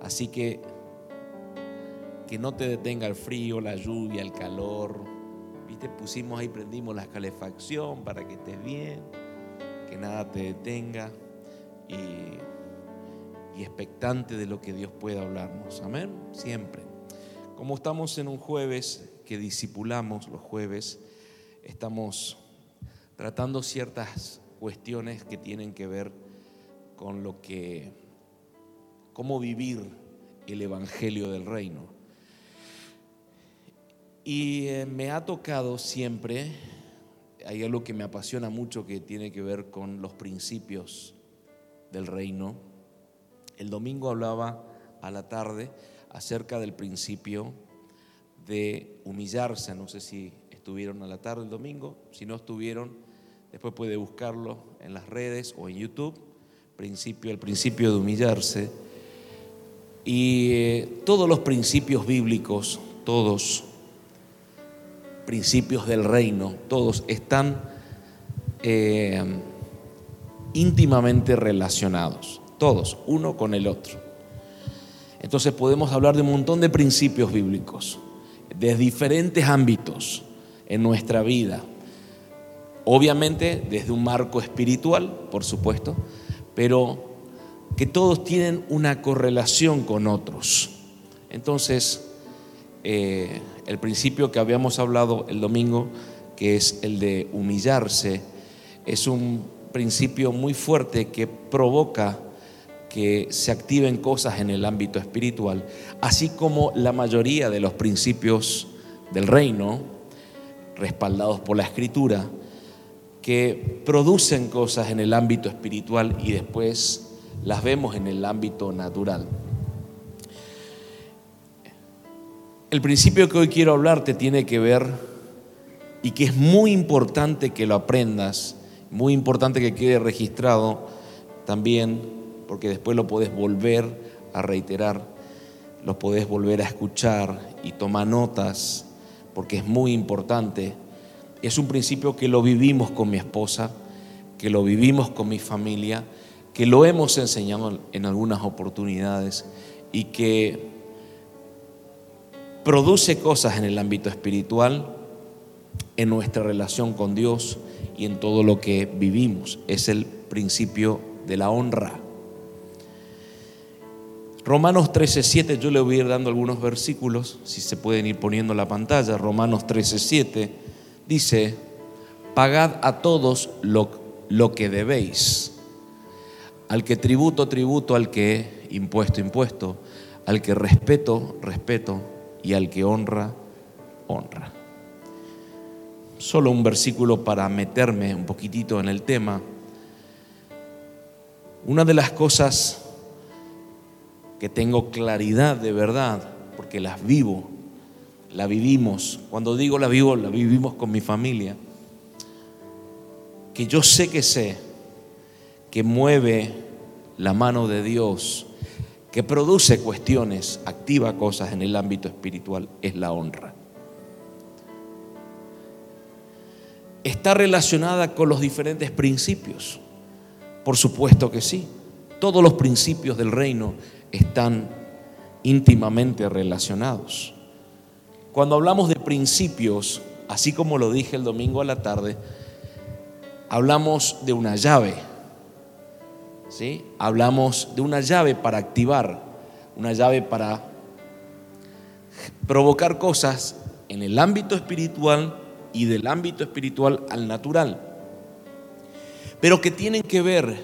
Así que que no te detenga el frío, la lluvia, el calor. Viste, pusimos ahí, prendimos la calefacción para que estés bien, que nada te detenga y, y expectante de lo que Dios pueda hablarnos. Amén, siempre. Como estamos en un jueves que disipulamos los jueves, estamos tratando ciertas cuestiones que tienen que ver con lo que, cómo vivir el Evangelio del Reino. Y eh, me ha tocado siempre, hay algo que me apasiona mucho que tiene que ver con los principios del reino. El domingo hablaba a la tarde acerca del principio de humillarse. No sé si estuvieron a la tarde el domingo, si no estuvieron, después puede buscarlo en las redes o en YouTube. Principio, el principio de humillarse. Y eh, todos los principios bíblicos, todos principios del reino, todos están eh, íntimamente relacionados, todos, uno con el otro. Entonces podemos hablar de un montón de principios bíblicos, de diferentes ámbitos en nuestra vida. Obviamente desde un marco espiritual, por supuesto, pero que todos tienen una correlación con otros. Entonces, eh, el principio que habíamos hablado el domingo, que es el de humillarse, es un principio muy fuerte que provoca que se activen cosas en el ámbito espiritual, así como la mayoría de los principios del reino, respaldados por la escritura, que producen cosas en el ámbito espiritual y después las vemos en el ámbito natural. El principio que hoy quiero hablarte tiene que ver y que es muy importante que lo aprendas, muy importante que quede registrado también, porque después lo podés volver a reiterar, lo podés volver a escuchar y tomar notas, porque es muy importante. Es un principio que lo vivimos con mi esposa, que lo vivimos con mi familia, que lo hemos enseñado en algunas oportunidades y que produce cosas en el ámbito espiritual, en nuestra relación con Dios y en todo lo que vivimos. Es el principio de la honra. Romanos 13:7, yo le voy a ir dando algunos versículos, si se pueden ir poniendo en la pantalla. Romanos 13:7 dice, pagad a todos lo, lo que debéis. Al que tributo, tributo, al que impuesto, impuesto, al que respeto, respeto y al que honra, honra. Solo un versículo para meterme un poquitito en el tema. Una de las cosas que tengo claridad de verdad, porque las vivo, la vivimos, cuando digo la vivo, la vivimos con mi familia, que yo sé que sé que mueve la mano de Dios que produce cuestiones, activa cosas en el ámbito espiritual, es la honra. ¿Está relacionada con los diferentes principios? Por supuesto que sí. Todos los principios del reino están íntimamente relacionados. Cuando hablamos de principios, así como lo dije el domingo a la tarde, hablamos de una llave Hablamos de una llave para activar, una llave para provocar cosas en el ámbito espiritual y del ámbito espiritual al natural, pero que tienen que ver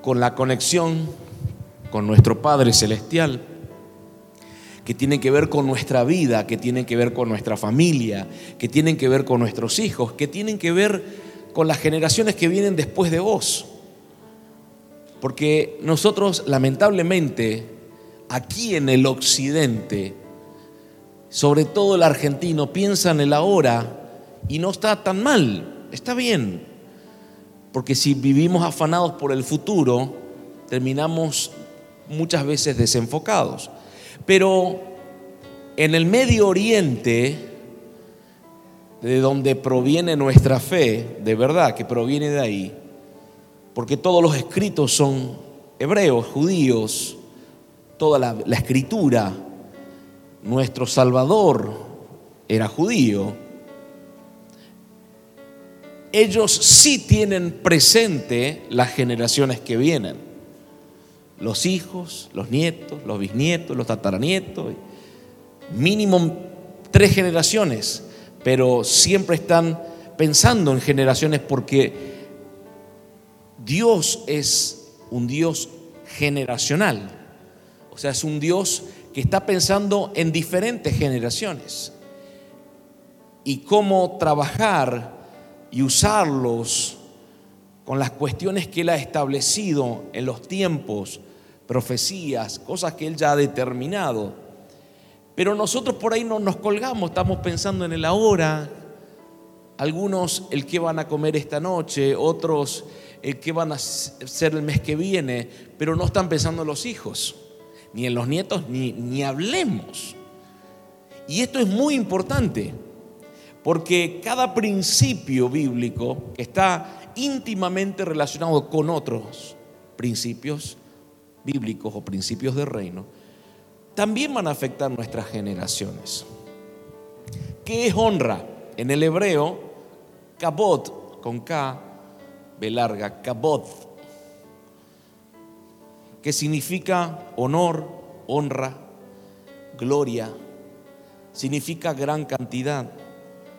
con la conexión con nuestro Padre Celestial, que tienen que ver con nuestra vida, que tienen que ver con nuestra familia, que tienen que ver con nuestros hijos, que tienen que ver con las generaciones que vienen después de vos. Porque nosotros lamentablemente aquí en el occidente, sobre todo el argentino, piensa en el ahora y no está tan mal, está bien. Porque si vivimos afanados por el futuro, terminamos muchas veces desenfocados. Pero en el Medio Oriente, de donde proviene nuestra fe, de verdad que proviene de ahí, porque todos los escritos son hebreos, judíos, toda la, escritura, nuestro Salvador era judío, ellos sí tienen presente las generaciones que vienen. Los hijos, los nietos, los bisnietos, los tataranietos, mínimo tres generaciones, pero siempre están pensando en generaciones porque Dios es un Dios generacional. O sea, es un Dios que está pensando en diferentes generaciones y cómo trabajar y usarlos con las cuestiones que Él ha establecido en los tiempos, profecías, cosas que Él ya ha determinado. Pero nosotros por ahí no nos colgamos, estamos pensando en el ahora, algunos el que van a comer esta noche, otros el que van a ser el mes que viene, pero no están pensando en los hijos ni en los nietos, ni, ni hablemos. Y esto es muy importante, porque cada principio bíblico está íntimamente relacionado con otros principios bíblicos o principios de reino, también van a afectar nuestras generaciones. ¿Qué es honra? En el hebreo, kabot, con K, B larga, kabot, que significa honor, honra, gloria, significa gran cantidad,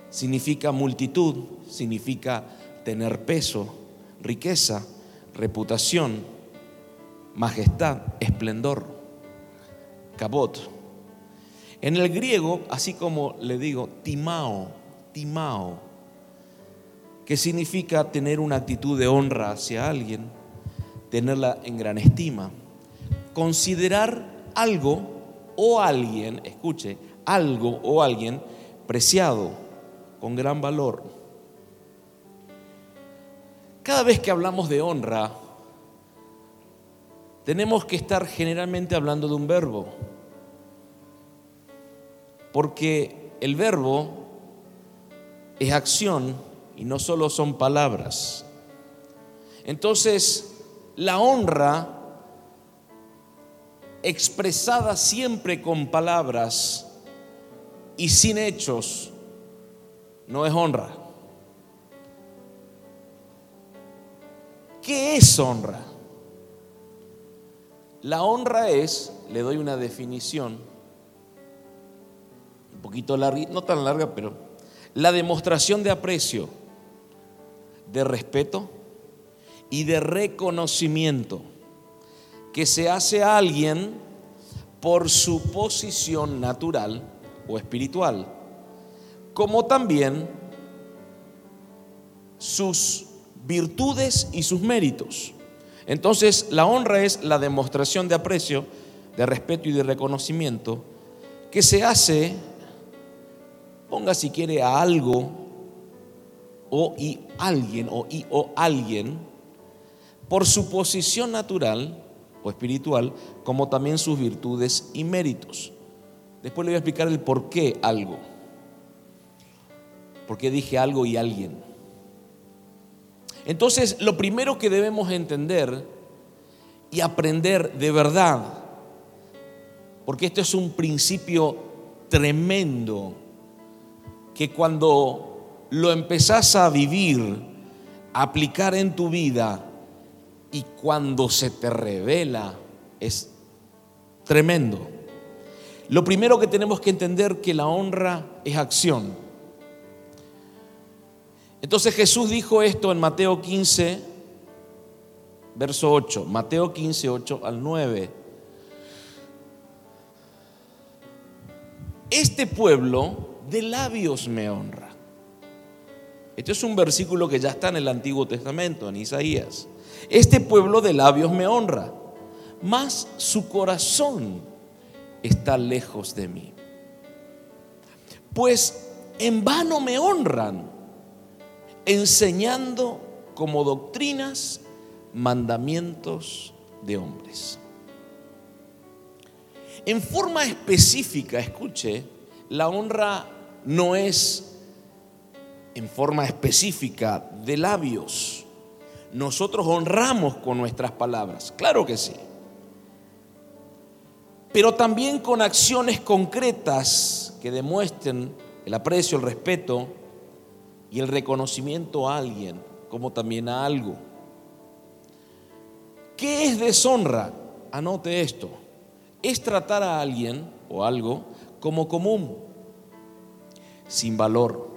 significa multitud, significa tener peso, riqueza, reputación, majestad, esplendor, cabot. En el griego, así como le digo, timao, timao, que significa tener una actitud de honra hacia alguien, tenerla en gran estima. Considerar algo o alguien, escuche, algo o alguien preciado, con gran valor. Cada vez que hablamos de honra, tenemos que estar generalmente hablando de un verbo, porque el verbo es acción y no solo son palabras. Entonces, la honra expresada siempre con palabras y sin hechos no es honra. ¿Qué es honra? La honra es, le doy una definición, un poquito larga, no tan larga, pero la demostración de aprecio, de respeto, y de reconocimiento que se hace a alguien por su posición natural o espiritual, como también sus virtudes y sus méritos. Entonces, la honra es la demostración de aprecio, de respeto y de reconocimiento que se hace, ponga si quiere, a algo o y alguien o y o alguien por su posición natural o espiritual, como también sus virtudes y méritos. Después le voy a explicar el por qué algo. ¿Por qué dije algo y alguien? Entonces, lo primero que debemos entender y aprender de verdad, porque esto es un principio tremendo, que cuando lo empezás a vivir, a aplicar en tu vida, y cuando se te revela es tremendo. Lo primero que tenemos que entender que la honra es acción. Entonces Jesús dijo esto en Mateo 15, verso 8, Mateo 15, 8 al 9. Este pueblo de labios me honra. Este es un versículo que ya está en el Antiguo Testamento, en Isaías. Este pueblo de labios me honra, mas su corazón está lejos de mí. Pues en vano me honran, enseñando como doctrinas mandamientos de hombres. En forma específica, escuche, la honra no es en forma específica de labios nosotros honramos con nuestras palabras. Claro que sí. pero también con acciones concretas que demuestren el aprecio, el respeto y el reconocimiento a alguien, como también a algo. ¿Qué es deshonra? Anote esto. Es tratar a alguien o algo como común, sin valor.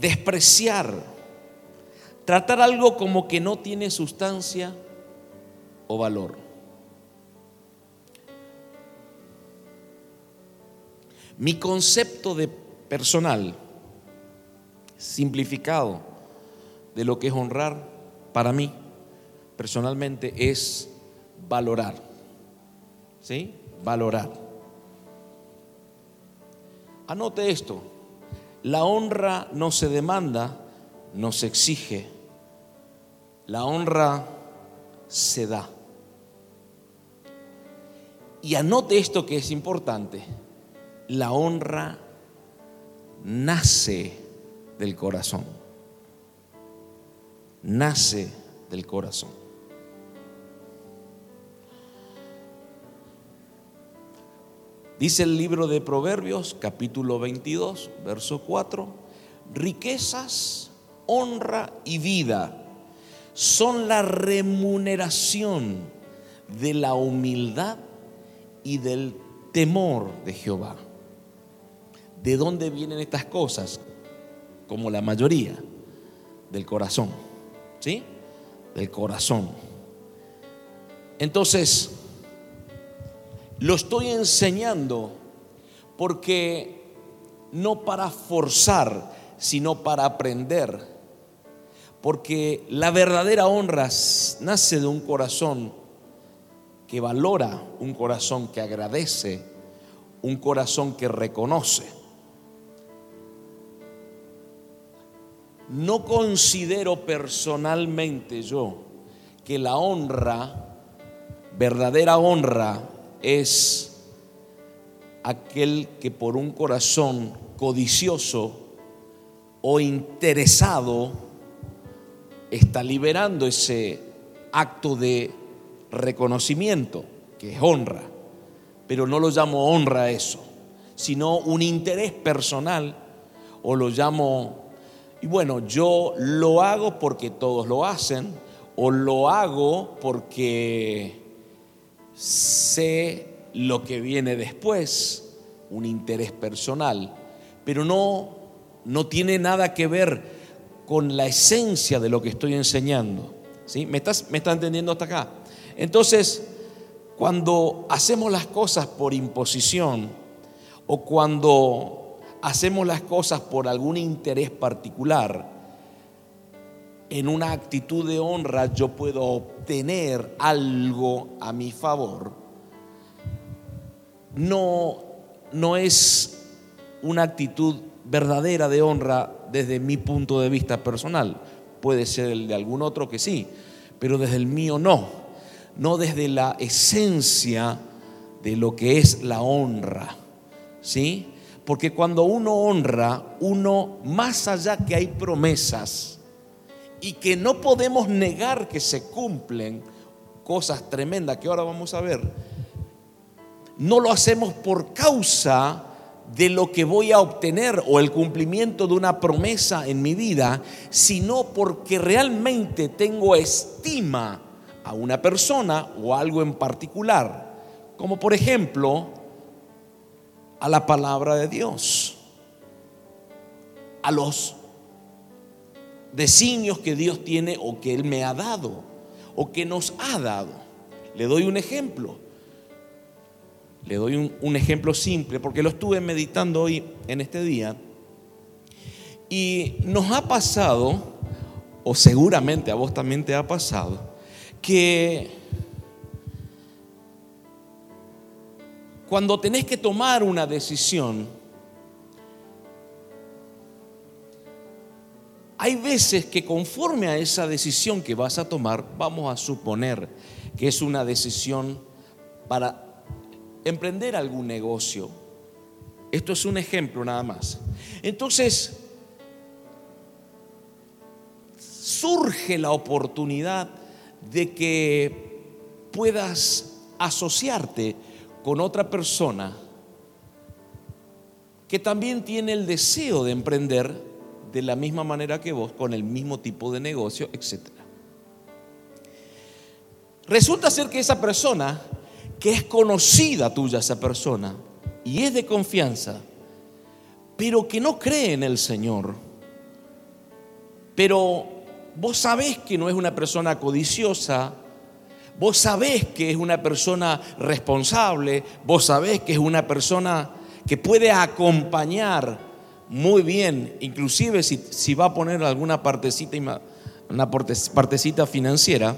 Despreciar. Tratar algo como que no tiene sustancia o valor. Mi concepto de personal, simplificado, de lo que es honrar para mí, personalmente, es valorar. ¿Sí? Valorar. Anote esto. La honra no se demanda, no se exige. La honra se da. Y anote esto que es importante. La honra nace del corazón. Nace del corazón. Dice el libro de Proverbios, capítulo 22, verso 4, riquezas, honra y vida son la remuneración de la humildad y del temor de Jehová. ¿De dónde vienen estas cosas? Como la mayoría, del corazón. ¿Sí? Del corazón. Entonces, lo estoy enseñando porque no para forzar, sino para aprender. Porque la verdadera honra nace de un corazón que valora, un corazón que agradece, un corazón que reconoce. No considero personalmente yo que la honra, verdadera honra, es aquel que por un corazón codicioso o interesado está liberando ese acto de reconocimiento, que es honra. Pero no lo llamo honra eso, sino un interés personal o lo llamo y bueno, yo lo hago porque todos lo hacen o lo hago porque sé lo que viene después, un interés personal, pero no, no tiene nada que ver con la esencia de lo que estoy enseñando. ¿Sí? ¿Me, estás, ¿Me entendiendo hasta acá? Entonces, cuando hacemos las cosas por imposición o cuando hacemos las cosas por algún interés particular, en una actitud de honra yo puedo obtener algo a mi favor, no, no es una actitud verdadera de honra desde mi punto de vista personal. Puede ser el de algún otro que sí, pero desde el mío no. No desde la esencia de lo que es la honra. ¿Sí? Porque cuando uno honra, uno, más allá que hay promesas y que no podemos negar que se cumplen cosas tremendas que ahora vamos a ver, no lo hacemos por causa de lo que voy a obtener o el cumplimiento de una promesa en mi vida, sino porque realmente tengo estima a una persona o algo en particular. Como por ejemplo, a la palabra de Dios, a los designios que Dios tiene o que Él me ha dado o que nos ha dado. Le doy un ejemplo. Le doy un, un, ejemplo simple porque lo estuve meditando hoy en este día. Y nos ha pasado, o seguramente a vos también te ha pasado, que cuando tenés que tomar una decisión, hay veces que conforme a esa decisión que vas a tomar, vamos a suponer que es una decisión para emprender algún negocio. Esto es un ejemplo nada más. Entonces, surge la oportunidad de que puedas asociarte con otra persona que también tiene el deseo de emprender de la misma manera que vos, con el mismo tipo de negocio, etc. Resulta ser que esa persona, que es conocida tuya esa persona, y es de confianza, pero que no cree en el Señor, pero vos sabés que no es una persona codiciosa, vos sabés que es una persona responsable, vos sabés que es una persona que puede acompañar muy bien, inclusive si, va a poner alguna partecita, una partecita financiera,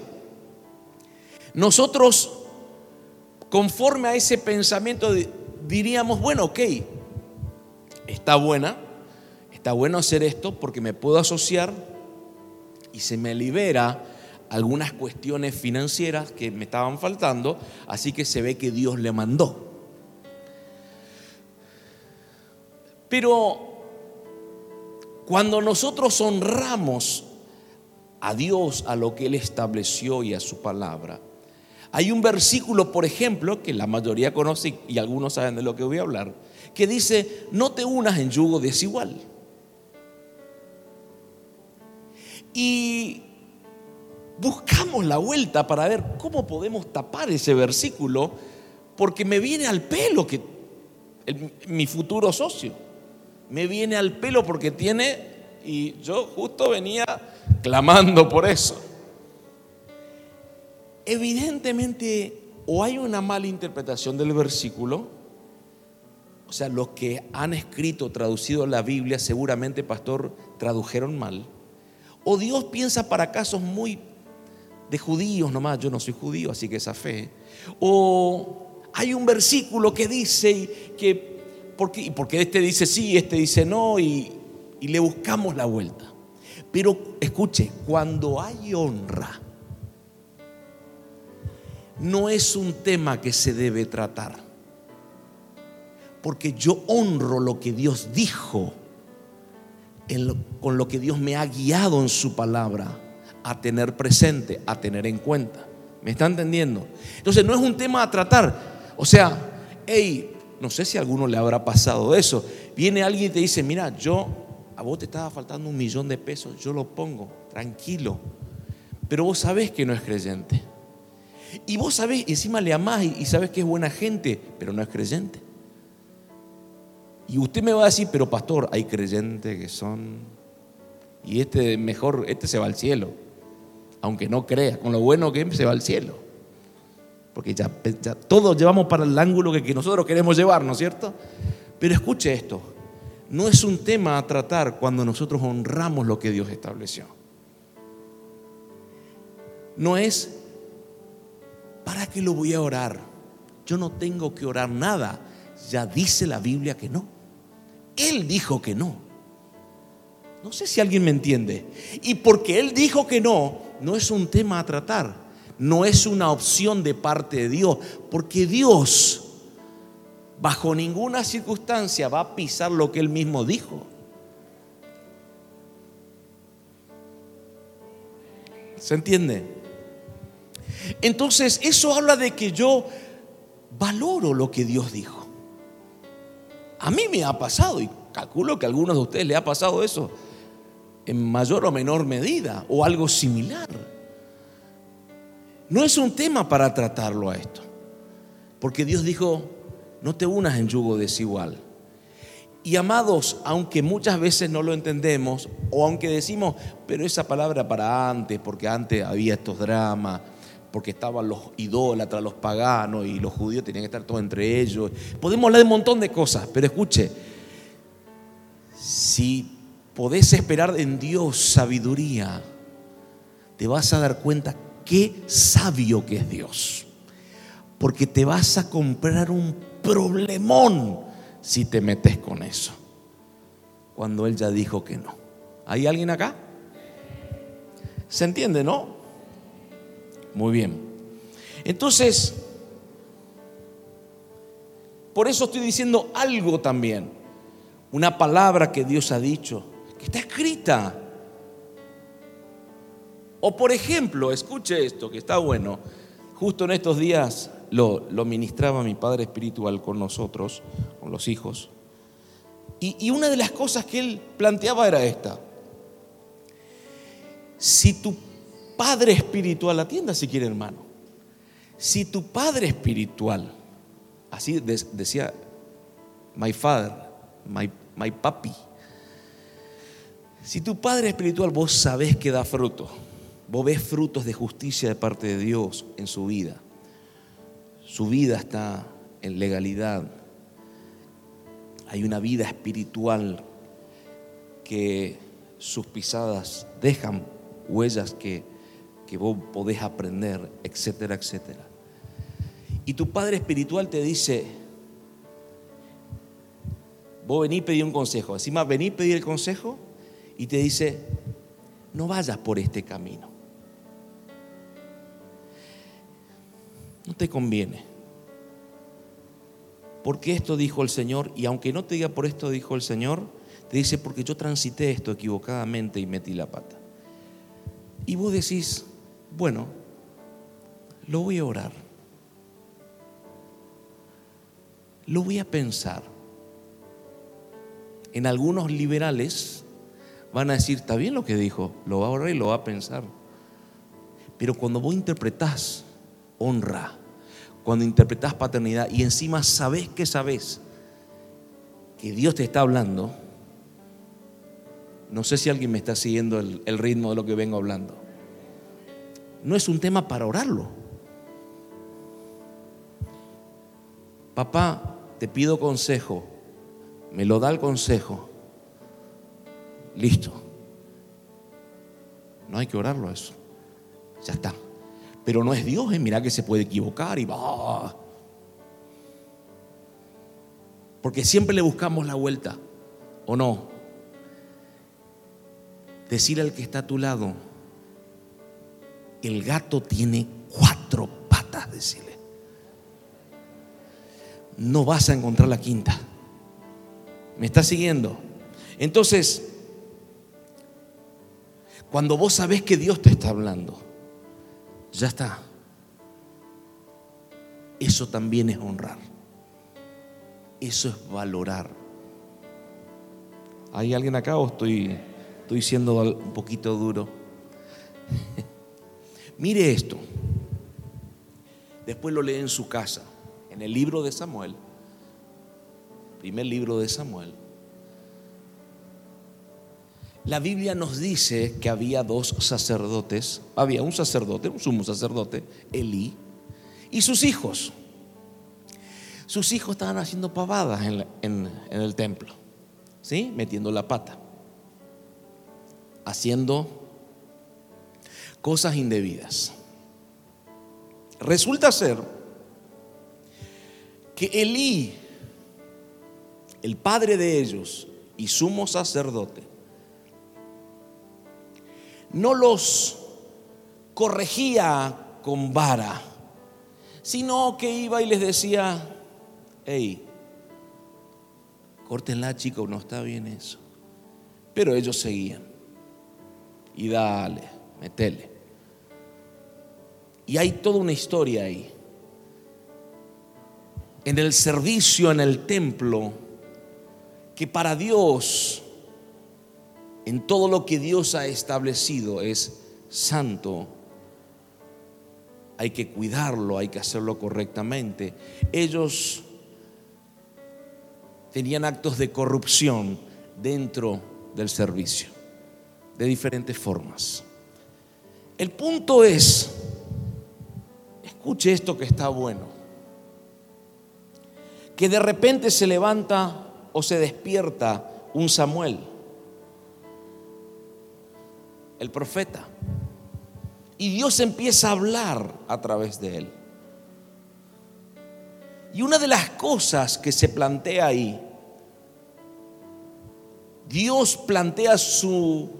nosotros, conforme a ese pensamiento, diríamos, bueno, ok, está buena, está bueno hacer esto porque me puedo asociar y se me libera algunas cuestiones financieras que me estaban faltando, así que se ve que Dios le mandó. Pero cuando nosotros honramos a Dios, a lo que Él estableció y a su palabra, hay un versículo, por ejemplo, que la mayoría conoce y algunos saben de lo que voy a hablar, que dice, no te unas en yugo desigual. Y buscamos la vuelta para ver cómo podemos tapar ese versículo, porque me viene al pelo que mi futuro socio, me viene al pelo porque tiene, y yo justo venía clamando por eso. Evidentemente, o hay una mala interpretación del versículo, o sea, los que han escrito, traducido la Biblia, seguramente, pastor, tradujeron mal. O Dios piensa para casos muy de judíos nomás, yo no soy judío, así que esa fe. O hay un versículo que dice que, porque, porque este dice sí, este dice no, y, y le buscamos la vuelta. Pero escuche, cuando hay honra, no es un tema que se debe tratar. Porque yo honro lo que Dios dijo, con lo que Dios me ha guiado en su palabra a tener presente, a tener en cuenta. ¿Me está entendiendo? Entonces no es un tema a tratar. O sea, hey, no sé si a alguno le habrá pasado eso. Viene alguien y te dice, mira, yo, a vos te estaba faltando un millón de pesos, yo lo pongo, tranquilo. Pero vos sabés que no es creyente. Y vos sabés, encima le amás y sabés que es buena gente, pero no es creyente. Y usted me va a decir, pero pastor, hay creyentes que son... Y este mejor, este se va al cielo. Aunque no crea, con lo bueno que es, se va al cielo. Porque ya, todos llevamos para el ángulo que, que nosotros queremos llevar, ¿no es cierto? Pero escuche esto, no es un tema a tratar cuando nosotros honramos lo que Dios estableció. No es ¿Para qué lo voy a orar? Yo no tengo que orar nada. Ya dice la Biblia que no. Él dijo que no. No sé si alguien me entiende. Y porque Él dijo que no, no es un tema a tratar. No es una opción de parte de Dios. Porque Dios, bajo ninguna circunstancia, va a pisar lo que Él mismo dijo. ¿Se entiende? Entonces, eso habla de que yo valoro lo que Dios dijo. A mí me ha pasado, y calculo que a algunos de ustedes le ha pasado eso, en mayor o menor medida, o algo similar. No es un tema para tratarlo a esto, porque Dios dijo, no te unas en yugo desigual. Y amados, aunque muchas veces no lo entendemos, o aunque decimos, pero esa palabra para antes, porque antes había estos dramas, porque estaban los idólatras, los paganos y los judíos tenían que estar todos entre ellos. Podemos hablar de un montón de cosas, pero escuche, si podés esperar en Dios sabiduría, te vas a dar cuenta qué sabio que es Dios. Porque te vas a comprar un problemón si te metes con eso. Cuando Él ya dijo que no. ¿Hay alguien acá? ¿Se entiende, no? Muy bien. Entonces, por eso estoy diciendo algo también. Una palabra que Dios ha dicho, que está escrita. O por ejemplo, escuche esto, que está bueno. Justo en estos días lo, ministraba mi padre espiritual con nosotros, con los hijos. Y, y una de las cosas que él planteaba era esta. Si tu padre espiritual, atienda si quiere hermano, si tu padre espiritual, así decía my father, my, my papi, si tu padre espiritual vos sabés que da fruto, vos ves frutos de justicia de parte de Dios en su vida, su vida está en legalidad, hay una vida espiritual que sus pisadas dejan huellas que, que vos podés aprender, etcétera, etcétera. Y tu padre espiritual te dice, vos venís a pedir un consejo, encima venís a pedir el consejo y te dice, no vayas por este camino. No te conviene. Porque esto dijo el Señor, y aunque no te diga por esto dijo el Señor, te dice, porque yo transité esto equivocadamente y metí la pata. Y vos decís, bueno, lo voy a orar. Lo voy a pensar. En algunos liberales van a decir, está bien lo que dijo, lo va a orar y lo va a pensar. Pero cuando vos interpretás honra, cuando interpretás paternidad y encima sabés que sabés que Dios te está hablando, no sé si alguien me está siguiendo el, ritmo de lo que vengo hablando. No es un tema para orarlo. Papá, te pido consejo. Me lo da el consejo. Listo. No hay que orarlo eso. Ya está. Pero no es Dios, ¿eh? mira que se puede equivocar y va. Porque siempre le buscamos la vuelta, ¿o no? Decir al que está a tu lado, el gato tiene cuatro patas, decirle. No vas a encontrar la quinta. ¿Me está siguiendo? Entonces, cuando vos sabés que Dios te está hablando, ya está. Eso también es honrar. Eso es valorar. ¿Hay alguien acá o estoy, estoy siendo un poquito duro? Mire esto. Después lo lee en su casa, en el libro de Samuel. Primer libro de Samuel. La Biblia nos dice que había dos sacerdotes, había un sacerdote, un sumo sacerdote, Elí, y sus hijos. Sus hijos estaban haciendo pavadas en, el templo, ¿sí? Metiendo la pata, haciendo cosas indebidas. Resulta ser que Elí, el padre de ellos y sumo sacerdote, no los corregía con vara, sino que iba y les decía, hey, córtenla chicos, no está bien eso. Pero ellos seguían. Y dale, metele. Y hay toda una historia ahí. En el servicio en el templo, que para Dios en todo lo que Dios ha establecido es santo. Hay que cuidarlo, hay que hacerlo correctamente. Ellos tenían actos de corrupción dentro del servicio, de diferentes formas. El punto es, escuche esto que está bueno, que de repente se levanta o se despierta un Samuel el profeta. Y Dios empieza a hablar a través de él. Y una de las cosas que se plantea ahí, Dios plantea su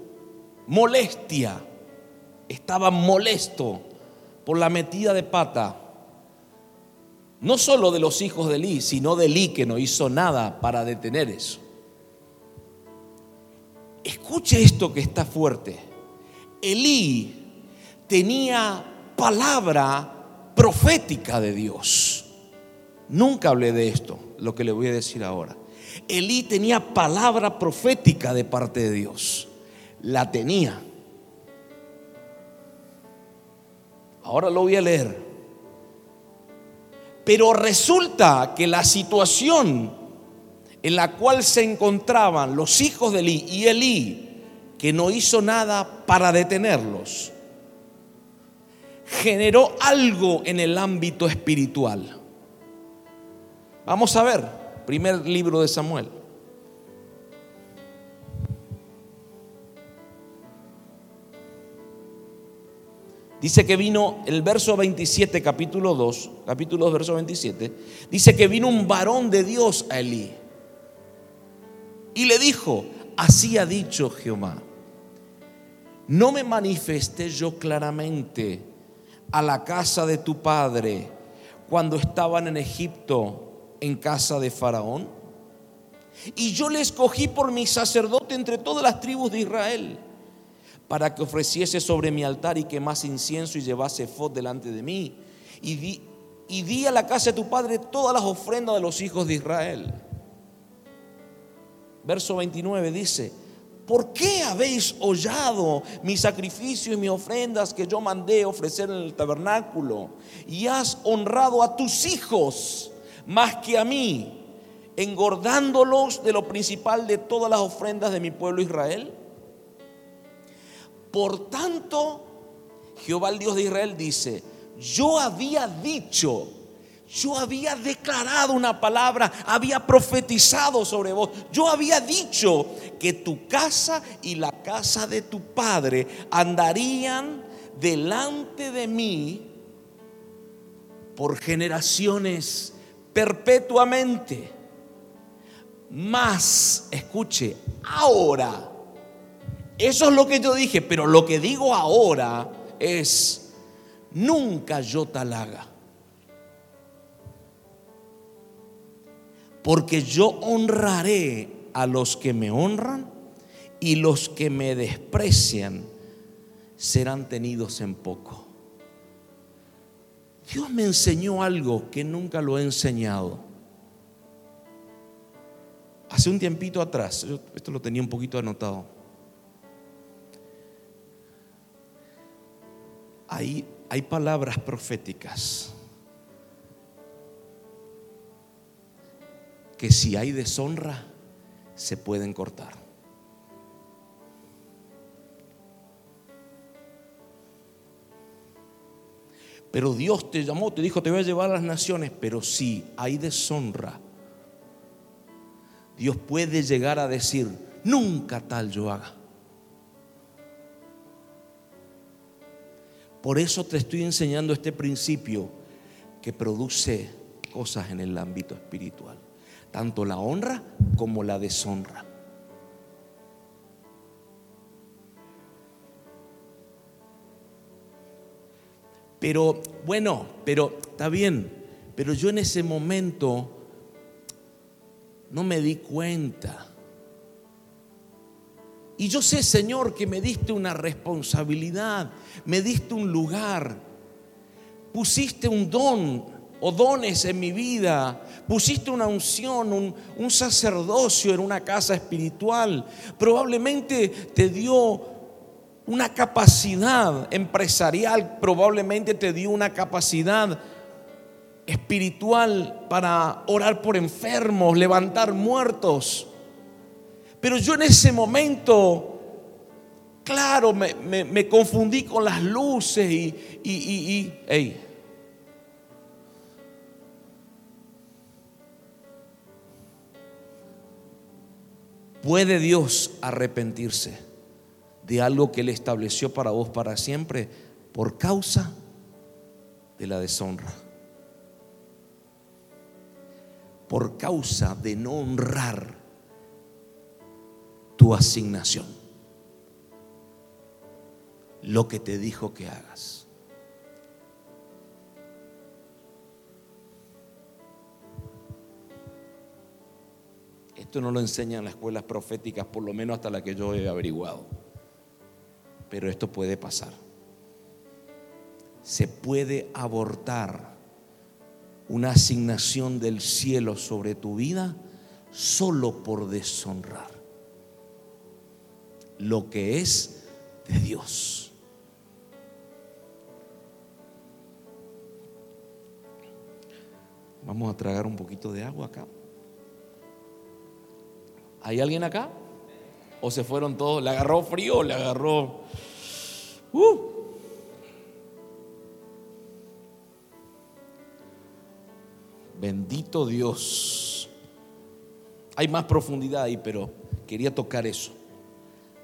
molestia. Estaba molesto por la metida de pata, no solo de los hijos de Elí, sino de Elí que no hizo nada para detener eso. Escuche esto que está fuerte. Elí tenía palabra profética de Dios. Nunca hablé de esto, lo que le voy a decir ahora. Elí tenía palabra profética de parte de Dios. La tenía. Ahora lo voy a leer. Pero resulta que la situación en la cual se encontraban los hijos de Elí y Elí, que no hizo nada para detenerlos, generó algo en el ámbito espiritual. Vamos a ver, primer libro de Samuel. Dice que vino el verso 27, capítulo 2, capítulo 2, verso 27. Dice que vino un varón de Dios a Elí. Y le dijo, así ha dicho Jehová, no me manifesté yo claramente a la casa de tu padre cuando estaban en Egipto en casa de Faraón. Y yo le escogí por mi sacerdote entre todas las tribus de Israel para que ofreciese sobre mi altar y quemase incienso y llevase fod delante de mí. Y di, y di a la casa de tu padre todas las ofrendas de los hijos de Israel. Verso 29 dice, ¿por qué habéis hollado mi sacrificio y mis ofrendas que yo mandé ofrecer en el tabernáculo? Y has honrado a tus hijos más que a mí, engordándolos de lo principal de todas las ofrendas de mi pueblo Israel. Por tanto, Jehová el Dios de Israel dice, yo había dicho, yo había declarado una palabra, había profetizado sobre vos, yo había dicho que tu casa y la casa de tu padre andarían delante de mí por generaciones perpetuamente. Más, escuche, ahora eso es lo que yo dije, pero lo que digo ahora es, nunca yo tal Porque yo honraré a los que me honran y los que me desprecian serán tenidos en poco. Dios me enseñó algo que nunca lo he enseñado. Hace un tiempito atrás, esto lo tenía un poquito anotado. hay, hay palabras proféticas que si hay deshonra se pueden cortar. Pero Dios te llamó, te dijo, te voy a llevar a las naciones, pero si hay deshonra, Dios puede llegar a decir, nunca tal yo haga. Por eso te estoy enseñando este principio que produce cosas en el ámbito espiritual, tanto la honra como la deshonra. Pero bueno, pero está bien, pero yo en ese momento no me di cuenta. Y yo sé, Señor, que me diste una responsabilidad, me diste un lugar, pusiste un don o dones en mi vida, pusiste una unción, un, sacerdocio en una casa espiritual, probablemente te dio una capacidad empresarial, probablemente te dio una capacidad espiritual para orar por enfermos, levantar muertos. Pero yo en ese momento, claro, me, confundí con las luces y, ¿Puede Dios arrepentirse de algo que Él estableció para vos para siempre por causa de la deshonra? Por causa de no honrar tu asignación. Lo que te dijo que hagas. Esto no lo enseñan las escuelas proféticas, por lo menos hasta la que yo he averiguado. Pero esto puede pasar. se puede abortar una asignación del cielo sobre tu vida solo por deshonrar lo que es de Dios. Vamos a tragar un poquito de agua acá. ¿Hay alguien acá? ¿O se fueron todos? ¿Le agarró frío? ¿Le agarró... Uh. Bendito Dios. Hay más profundidad ahí, pero quería tocar eso.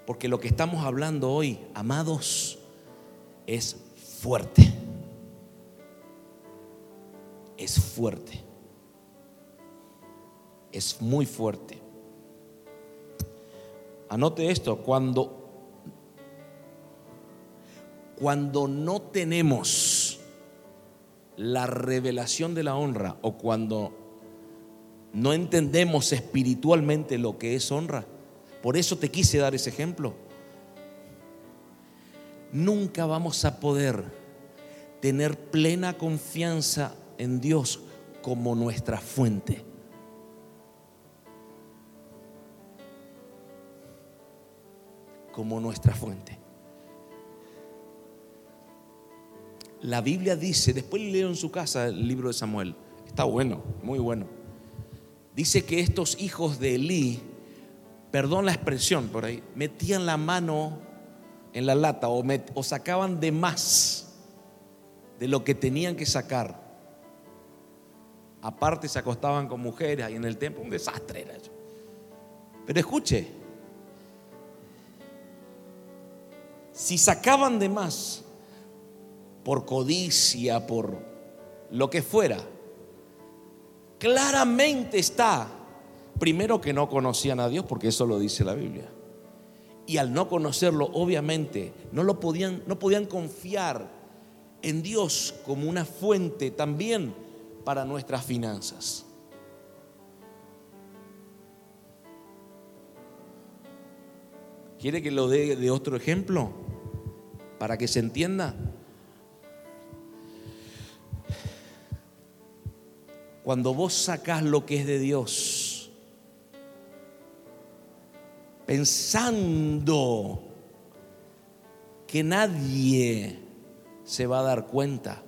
Porque lo que estamos hablando hoy, amados, es fuerte. Es fuerte. Es muy fuerte. Anote esto, cuando cuando no tenemos la revelación de la honra o cuando no entendemos espiritualmente lo que es honra, por eso te quise dar ese ejemplo. Nunca vamos a poder tener plena confianza en Dios como nuestra fuente. Como nuestra fuente. La Biblia dice, después leo en su casa el libro de Samuel, está bueno, muy bueno. Dice que estos hijos de Elí perdón la expresión por ahí, metían la mano en la lata o, o sacaban de más de lo que tenían que sacar. Aparte se acostaban con mujeres ahí en el templo, un desastre era eso. Pero escuche, si sacaban de más por codicia, por lo que fuera, claramente está Primero que no conocían a Dios, porque eso lo dice la Biblia. Y al no conocerlo, obviamente, no lo podían, no podían confiar en Dios como una fuente también para nuestras finanzas. ¿Quiere que lo dé de otro ejemplo? Para que se entienda. Cuando vos sacás lo que es de Dios, pensando que nadie se va a dar cuenta.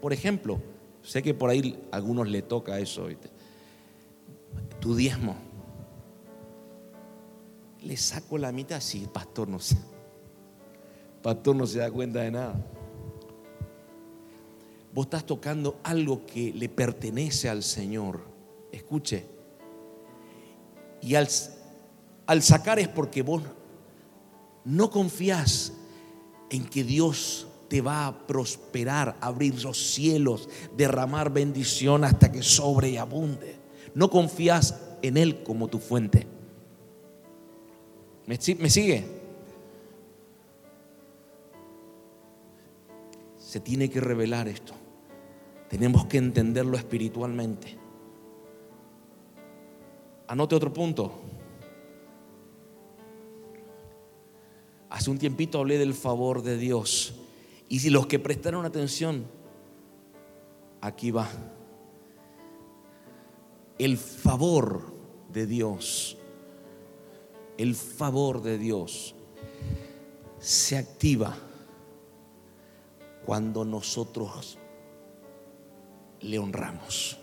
Por ejemplo, sé que por ahí a algunos le toca eso, tu diezmo. Le saco la mitad, sí, pastor no sé. Pastor no se da cuenta de nada. Vos estás tocando algo que le pertenece al Señor. Escuche. Y al al sacar es porque vos no confías en que Dios te va a prosperar, abrir los cielos, derramar bendición hasta que sobre y abunde. No confías en Él como tu fuente. ¿Me, ¿Me, sigue? Se tiene que revelar esto. Tenemos que entenderlo espiritualmente. Anote otro punto. Hace un tiempito hablé del favor de Dios. Y si los que prestaron atención, aquí va. El favor de Dios, el favor de Dios se activa cuando nosotros le honramos.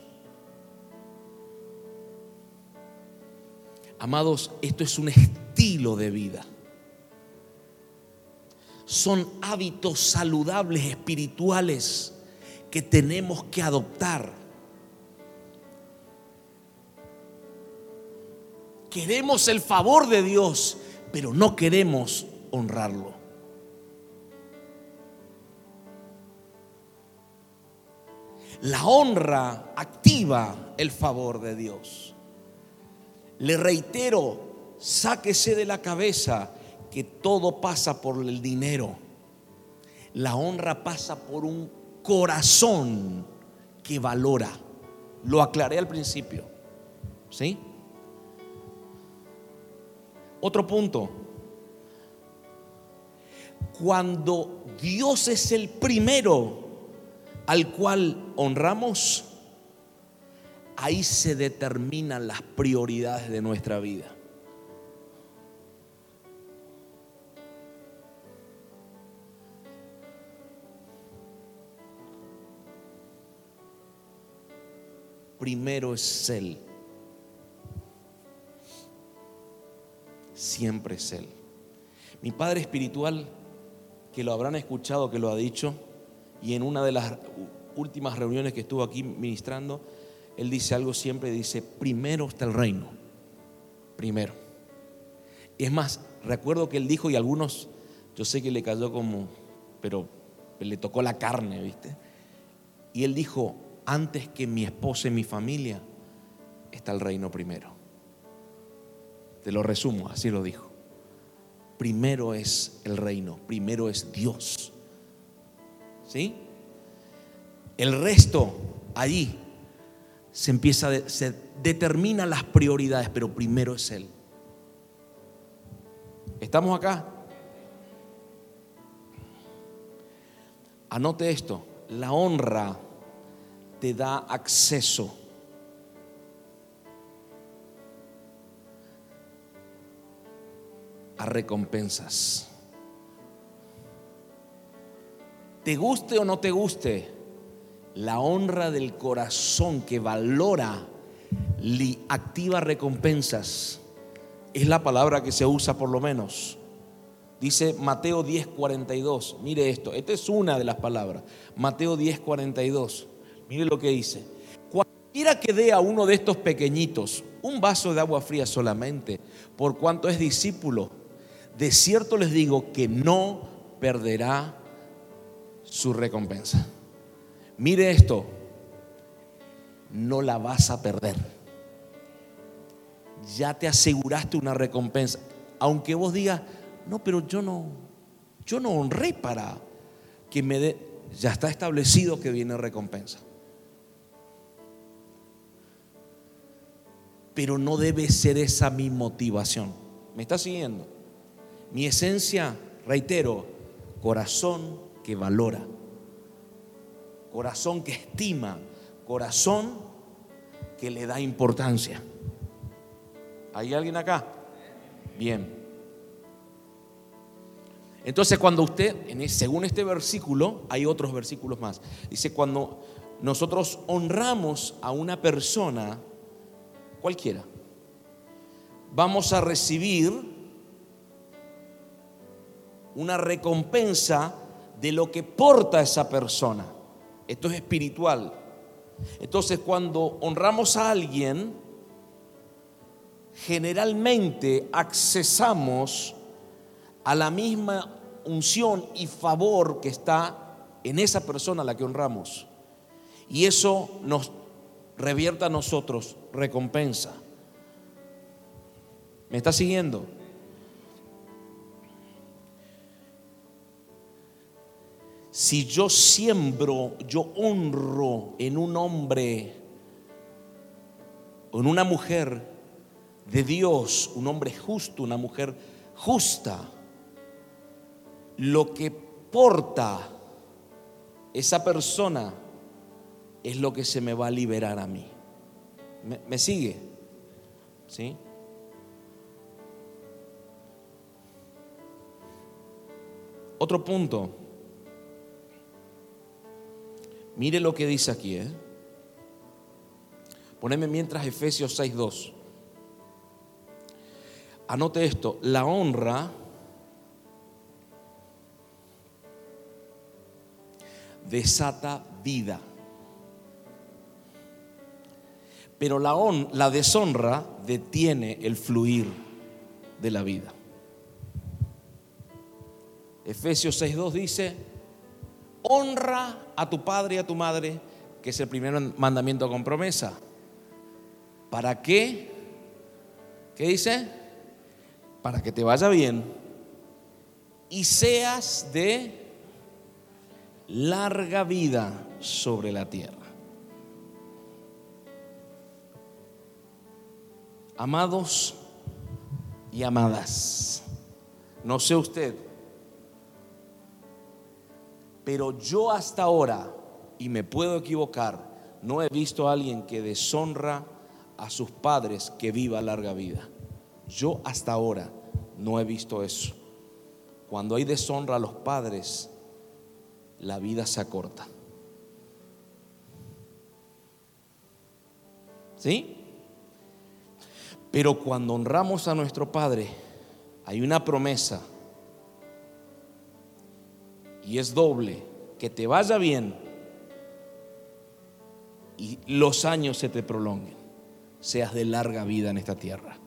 Amados, esto es un estilo de vida son hábitos saludables espirituales que tenemos que adoptar. Queremos el favor de Dios, pero no queremos honrarlo. La honra activa el favor de Dios. Le reitero, sáquese de la cabeza que todo pasa por el dinero. La honra pasa por un corazón que valora. Lo aclaré al principio. ¿Sí? Otro punto. Cuando Dios es el primero al cual honramos, ahí se determinan las prioridades de nuestra vida. Primero es Él. Siempre es Él. Mi Padre Espiritual, que lo habrán escuchado, que lo ha dicho, y en una de las últimas reuniones que estuvo aquí ministrando, él dice algo siempre, dice, primero está el reino, primero. Es más, recuerdo que él dijo, y algunos, yo sé que le cayó como, pero le tocó la carne, ¿viste? Y él dijo, antes que mi esposa y mi familia, está el reino primero. Te lo resumo, así lo dijo. Primero es el reino, primero es Dios. ¿Sí? El resto allí se empieza, se determina las prioridades, pero primero es Él. ¿Estamos acá? Anote esto, la honra te da acceso a recompensas. Te guste o no te guste, la honra del corazón que valora, activa recompensas. Es la palabra que se usa por lo menos. Dice Mateo 10:42. Mire esto, esta es una de las palabras. Mateo 10:42. Mire lo que dice. Cualquiera que dé a uno de estos pequeñitos un vaso de agua fría solamente, por cuanto es discípulo, de cierto les digo que no perderá su recompensa. Mire esto, no la vas a perder. Ya te aseguraste una recompensa. Aunque vos digas, no, pero yo no, yo no honré para que me dé, ya está establecido que viene recompensa. Pero no debe ser esa mi motivación. ¿Me está siguiendo? Mi esencia, reitero, corazón que valora corazón que estima, corazón que le da importancia. ¿Hay alguien acá? Bien. Entonces cuando usted, según este versículo, hay otros versículos más, dice cuando nosotros honramos a una persona, cualquiera, vamos a recibir una recompensa de lo que porta esa persona. Esto es espiritual. Entonces cuando honramos a alguien, generalmente accesamos a la misma unción y favor que está en esa persona a la que honramos. Y eso nos revierta a nosotros recompensa. ¿Me está siguiendo? Si yo siembro, yo honro en un hombre, en una mujer de Dios, un hombre justo, una mujer justa, lo que porta esa persona es lo que se me va a liberar a mí. ¿Me, me sigue? ¿Sí? Otro punto. Mire lo que dice aquí. ¿eh? Poneme mientras Efesios 6.2. Anote esto, la honra desata vida. Pero la, la deshonra detiene el fluir de la vida. Efesios 6.2 dice, honra a tu padre y a tu madre, que es el primer mandamiento con promesa. ¿Para qué? ¿Qué dice? Para que te vaya bien y seas de larga vida sobre la tierra. Amados y amadas, no sé usted, Pero yo hasta ahora, y me puedo equivocar, no he visto a alguien que deshonra a sus padres que viva larga vida. Yo hasta ahora no he visto eso. Cuando hay deshonra a los padres, la vida se acorta. ¿Sí? Pero cuando honramos a nuestro Padre, hay una promesa. Y es doble, que te vaya bien y los años se te prolonguen, seas de larga vida en esta tierra.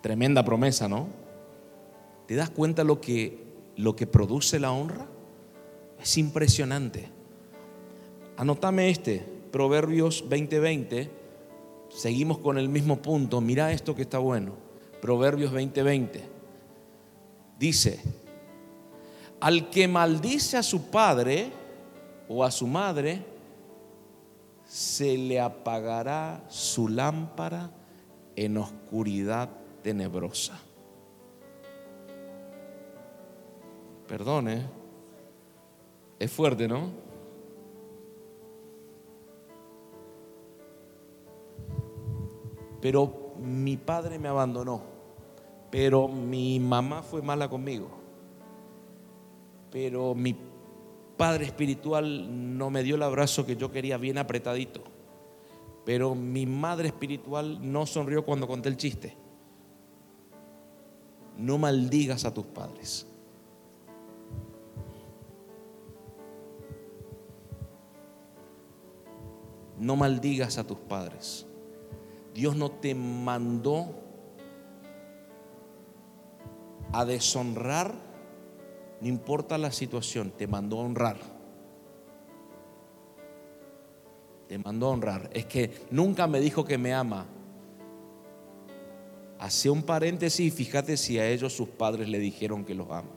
Tremenda promesa, ¿no? ¿Te das cuenta lo que, lo que produce la honra? Es impresionante. Anotame este, Proverbios 20:20. Seguimos con el mismo punto. Mira esto que está bueno. Proverbios 20:20. Dice, al que maldice a su padre o a su madre, se le apagará su lámpara en oscuridad tenebrosa. Perdone, es fuerte, ¿no? Pero mi padre me abandonó, pero mi mamá fue mala conmigo, pero mi padre espiritual no me dio el abrazo que yo quería bien apretadito, pero mi madre espiritual no sonrió cuando conté el chiste. No maldigas a tus padres. No maldigas a tus padres. Dios no te mandó a deshonrar, no importa la situación, te mandó a honrar. Te mandó a honrar. Es que nunca me dijo que me ama. Hace un paréntesis y fíjate si a ellos sus padres le dijeron que los ama.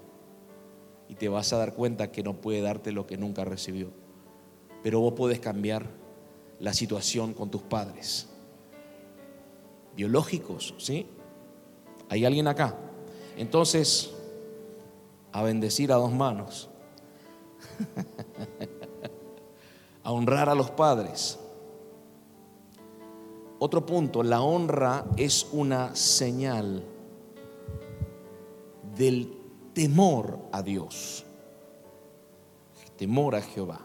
Y te vas a dar cuenta que no puede darte lo que nunca recibió. Pero vos puedes cambiar la situación con tus padres. Biológicos, ¿sí? ¿Hay alguien acá? Entonces, a bendecir a dos manos. a honrar a los padres. Otro punto, la honra es una señal del temor a Dios. Temor a Jehová.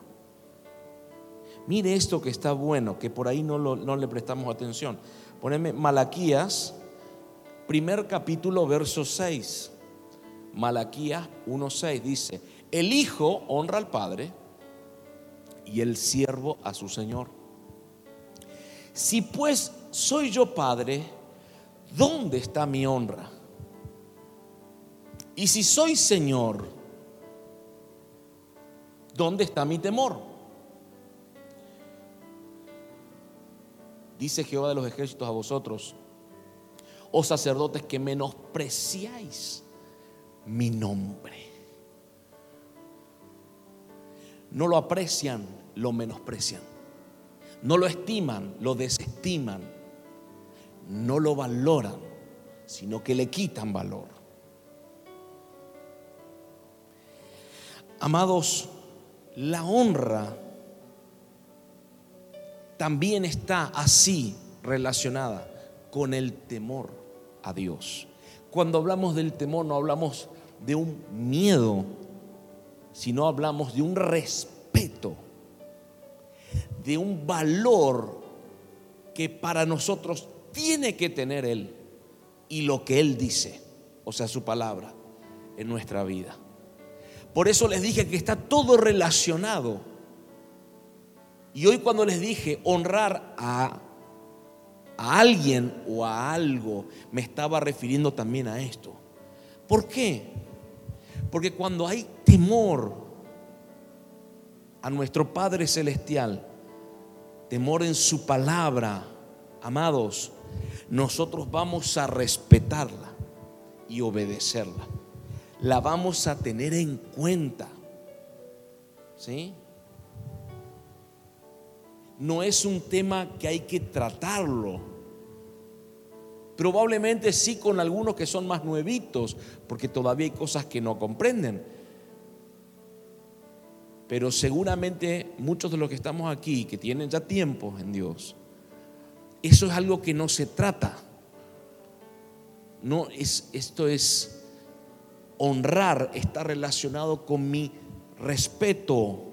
Mire esto que está bueno, que por ahí no, no le prestamos atención. Poneme Malaquías, primer capítulo, verso 6. Malaquías 1.6 dice, el Hijo honra al Padre y el siervo a su Señor. Si pues soy yo Padre, ¿dónde está mi honra? Y si soy Señor, ¿dónde está mi temor? Dice Jehová de los ejércitos a vosotros, oh sacerdotes que menospreciáis mi nombre. No lo aprecian, lo menosprecian. No lo estiman, lo desestiman. No lo valoran, sino que le quitan valor. Amados, la honra también está así relacionada con el temor a Dios. Cuando hablamos del temor no hablamos de un miedo, sino hablamos de un respeto, de un valor que para nosotros tiene que tener Él y lo que Él dice, o sea, su palabra en nuestra vida. Por eso les dije que está todo relacionado y hoy cuando les dije honrar a, a alguien o a algo, me estaba refiriendo también a esto. ¿Por qué? Porque cuando hay temor a nuestro Padre Celestial, temor en su palabra, amados, nosotros vamos a respetarla y obedecerla. La vamos a tener en cuenta. ¿Sí? no es un tema que hay que tratarlo. Probablemente sí con algunos que son más nuevitos, porque todavía hay cosas que no comprenden. Pero seguramente muchos de los que estamos aquí, que tienen ya tiempo en Dios, eso es algo que no se trata. No es, esto es honrar, está relacionado con mi respeto,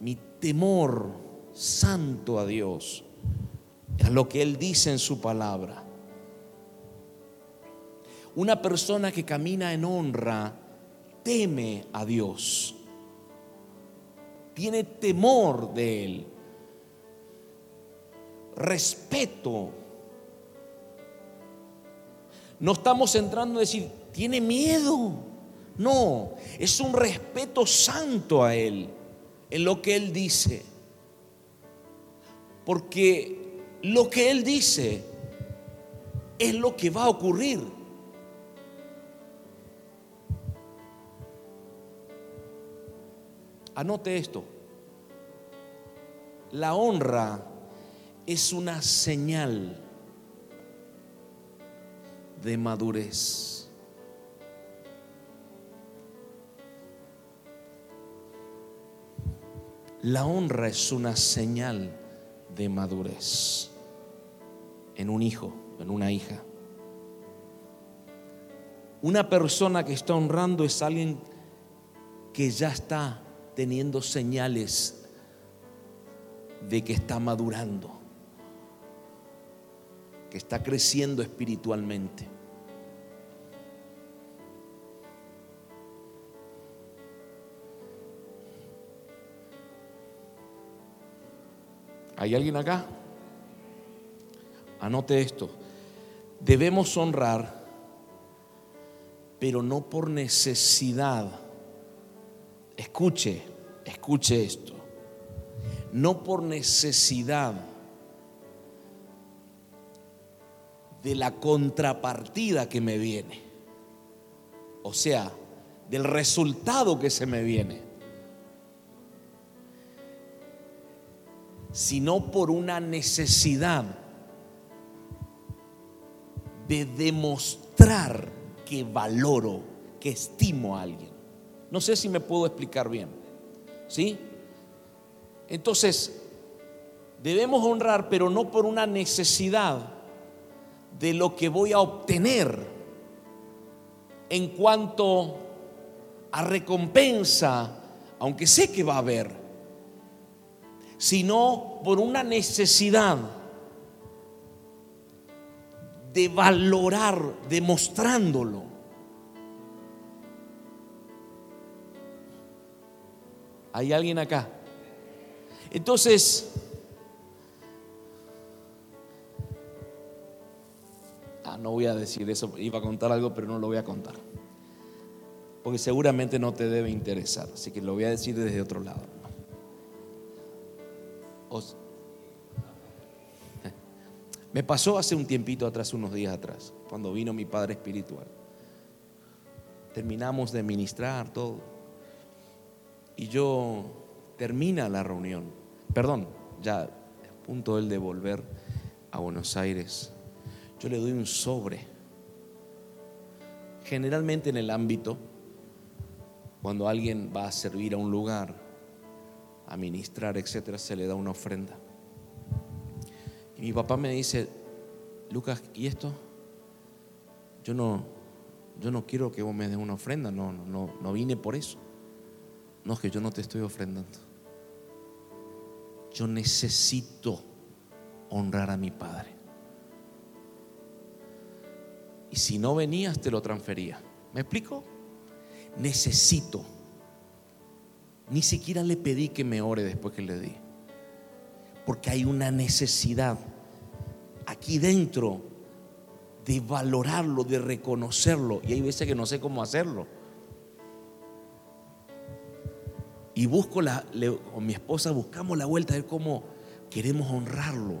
mi temor santo a Dios, a lo que Él dice en su palabra. Una persona que camina en honra teme a Dios, tiene temor de Él, respeto. No estamos entrando en decir, tiene miedo. No, es un respeto santo a Él, en lo que Él dice. Porque lo que Él dice es lo que va a ocurrir. Anote esto. La honra es una señal de madurez. La honra es una señal de madurez en un hijo, en una hija. Una persona que está honrando es alguien que ya está teniendo señales de que está madurando, que está creciendo espiritualmente. ¿Hay alguien acá? Anote esto. Debemos honrar, pero no por necesidad Escuche, escuche esto. No por necesidad de la contrapartida que me viene. O sea, del resultado que se me viene. Sino por una necesidad de demostrar que valoro, que estimo a alguien. No sé si me puedo explicar bien. ¿Sí? Entonces, debemos honrar, pero no por una necesidad de lo que voy a obtener en cuanto a recompensa, aunque sé que va a haber, sino por una necesidad de valorar, demostrándolo. ¿Hay alguien acá? Entonces, ah, no voy a decir eso, iba a contar algo, pero no lo voy a contar. Porque seguramente no te debe interesar, así que lo voy a decir desde otro lado. me pasó hace un tiempito atrás, unos días atrás, cuando vino mi padre espiritual. Terminamos de ministrar todo y yo termina la reunión, perdón, ya a punto él de volver a Buenos Aires, yo le doy un sobre. Generalmente en el ámbito, cuando alguien va a servir a un lugar, a ministrar, etcétera, se le da una ofrenda. Y mi papá me dice, Lucas, ¿y esto? Yo no, yo no quiero que vos me des una ofrenda, no, no, no vine por eso. No, es que yo no te estoy ofrendando. Yo necesito honrar a mi Padre. Y si no venías, te lo transfería. ¿Me explico? Necesito. Ni siquiera le pedí que me ore después que le di. Porque hay una necesidad aquí dentro de valorarlo, de reconocerlo. Y hay veces que no sé cómo hacerlo. y busco la, con mi esposa buscamos la vuelta de cómo queremos honrarlo.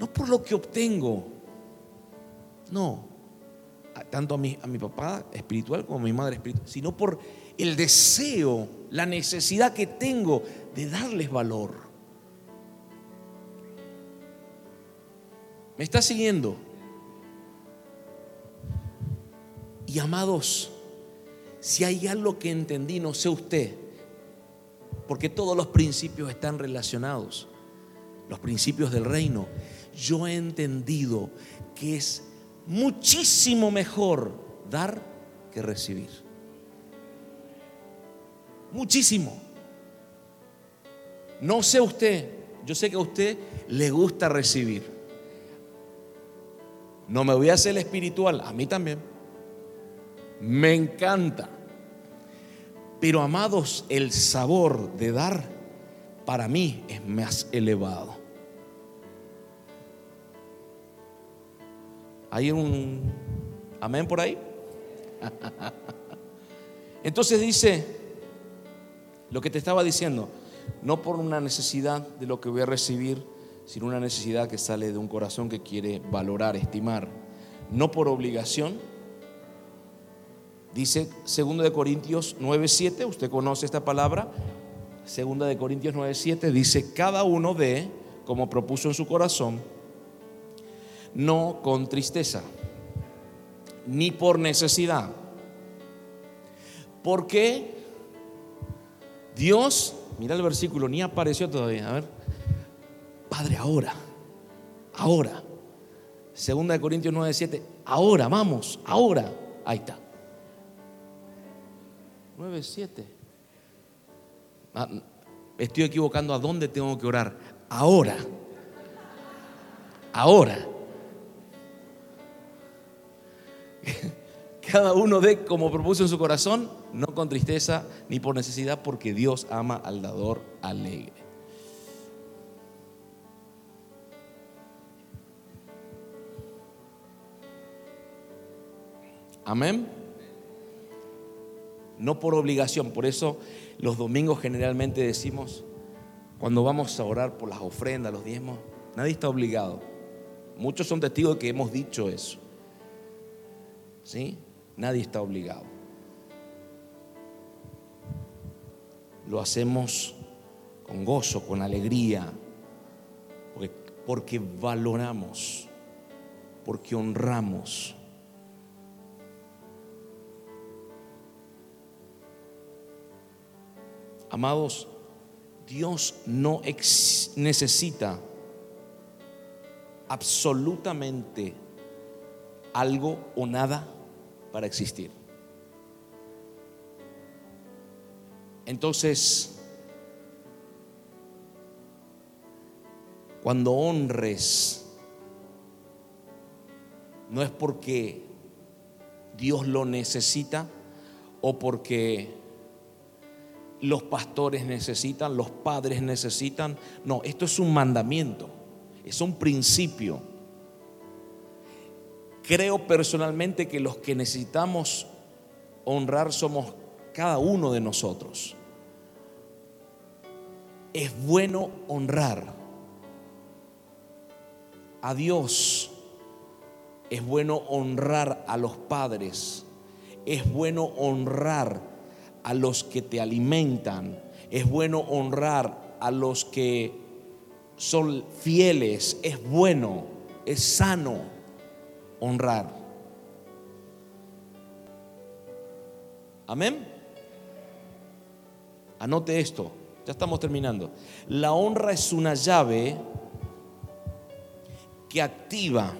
No por lo que obtengo, no, tanto a mi, a mi papá espiritual como a mi madre espiritual, sino por el deseo, la necesidad que tengo de darles valor. ¿Me está siguiendo? Y amados, si hay algo que entendí, no sé usted, porque todos los principios están relacionados, los principios del reino. Yo he entendido que es muchísimo mejor dar que recibir. Muchísimo. No sé usted, yo sé que a usted le gusta recibir. No me voy a hacer espiritual, a mí también. Me encanta. Pero amados, el sabor de dar para mí es más elevado. ¿Hay un amén por ahí? Entonces dice lo que te estaba diciendo, no por una necesidad de lo que voy a recibir, sino una necesidad que sale de un corazón que quiere valorar, estimar, no por obligación. Dice 2 de Corintios 9:7, usted conoce esta palabra. 2 de Corintios 9:7 dice, "Cada uno de como propuso en su corazón, no con tristeza, ni por necesidad. Porque Dios, mira el versículo, ni apareció todavía. A ver, Padre, ahora, ahora. Segunda de Corintios 9, 7, ahora, vamos, ahora. Ahí está. 9, 7. Ah, estoy equivocando a dónde tengo que orar. Ahora. Ahora. Cada uno de como propuso en su corazón, no con tristeza ni por necesidad, porque Dios ama al dador alegre. Amén. No por obligación, por eso los domingos generalmente decimos, cuando vamos a orar por las ofrendas, los diezmos, nadie está obligado. Muchos son testigos de que hemos dicho eso. ¿Sí? Nadie está obligado. Lo hacemos con gozo, con alegría, porque, porque valoramos, porque honramos. Amados, Dios no necesita absolutamente algo o nada para existir. Entonces, cuando honres, no es porque Dios lo necesita o porque los pastores necesitan, los padres necesitan. No, esto es un mandamiento, es un principio. Creo personalmente que los que necesitamos honrar somos cada uno de nosotros. Es bueno honrar a Dios. Es bueno honrar a los padres. Es bueno honrar a los que te alimentan. Es bueno honrar a los que son fieles. Es bueno, es sano honrar. Amén. Anote esto, ya estamos terminando. La honra es una llave que activa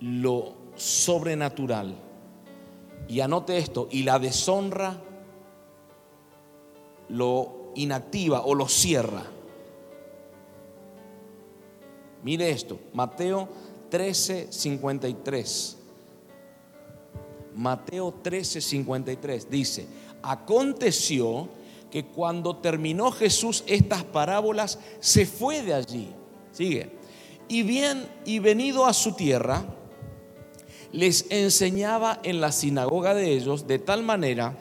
lo sobrenatural. Y anote esto, y la deshonra lo inactiva o lo cierra. Mire esto, Mateo 13, 53. Mateo 13, 53 dice, aconteció que cuando terminó Jesús estas parábolas, se fue de allí. Sigue. Y bien, y venido a su tierra, les enseñaba en la sinagoga de ellos de tal manera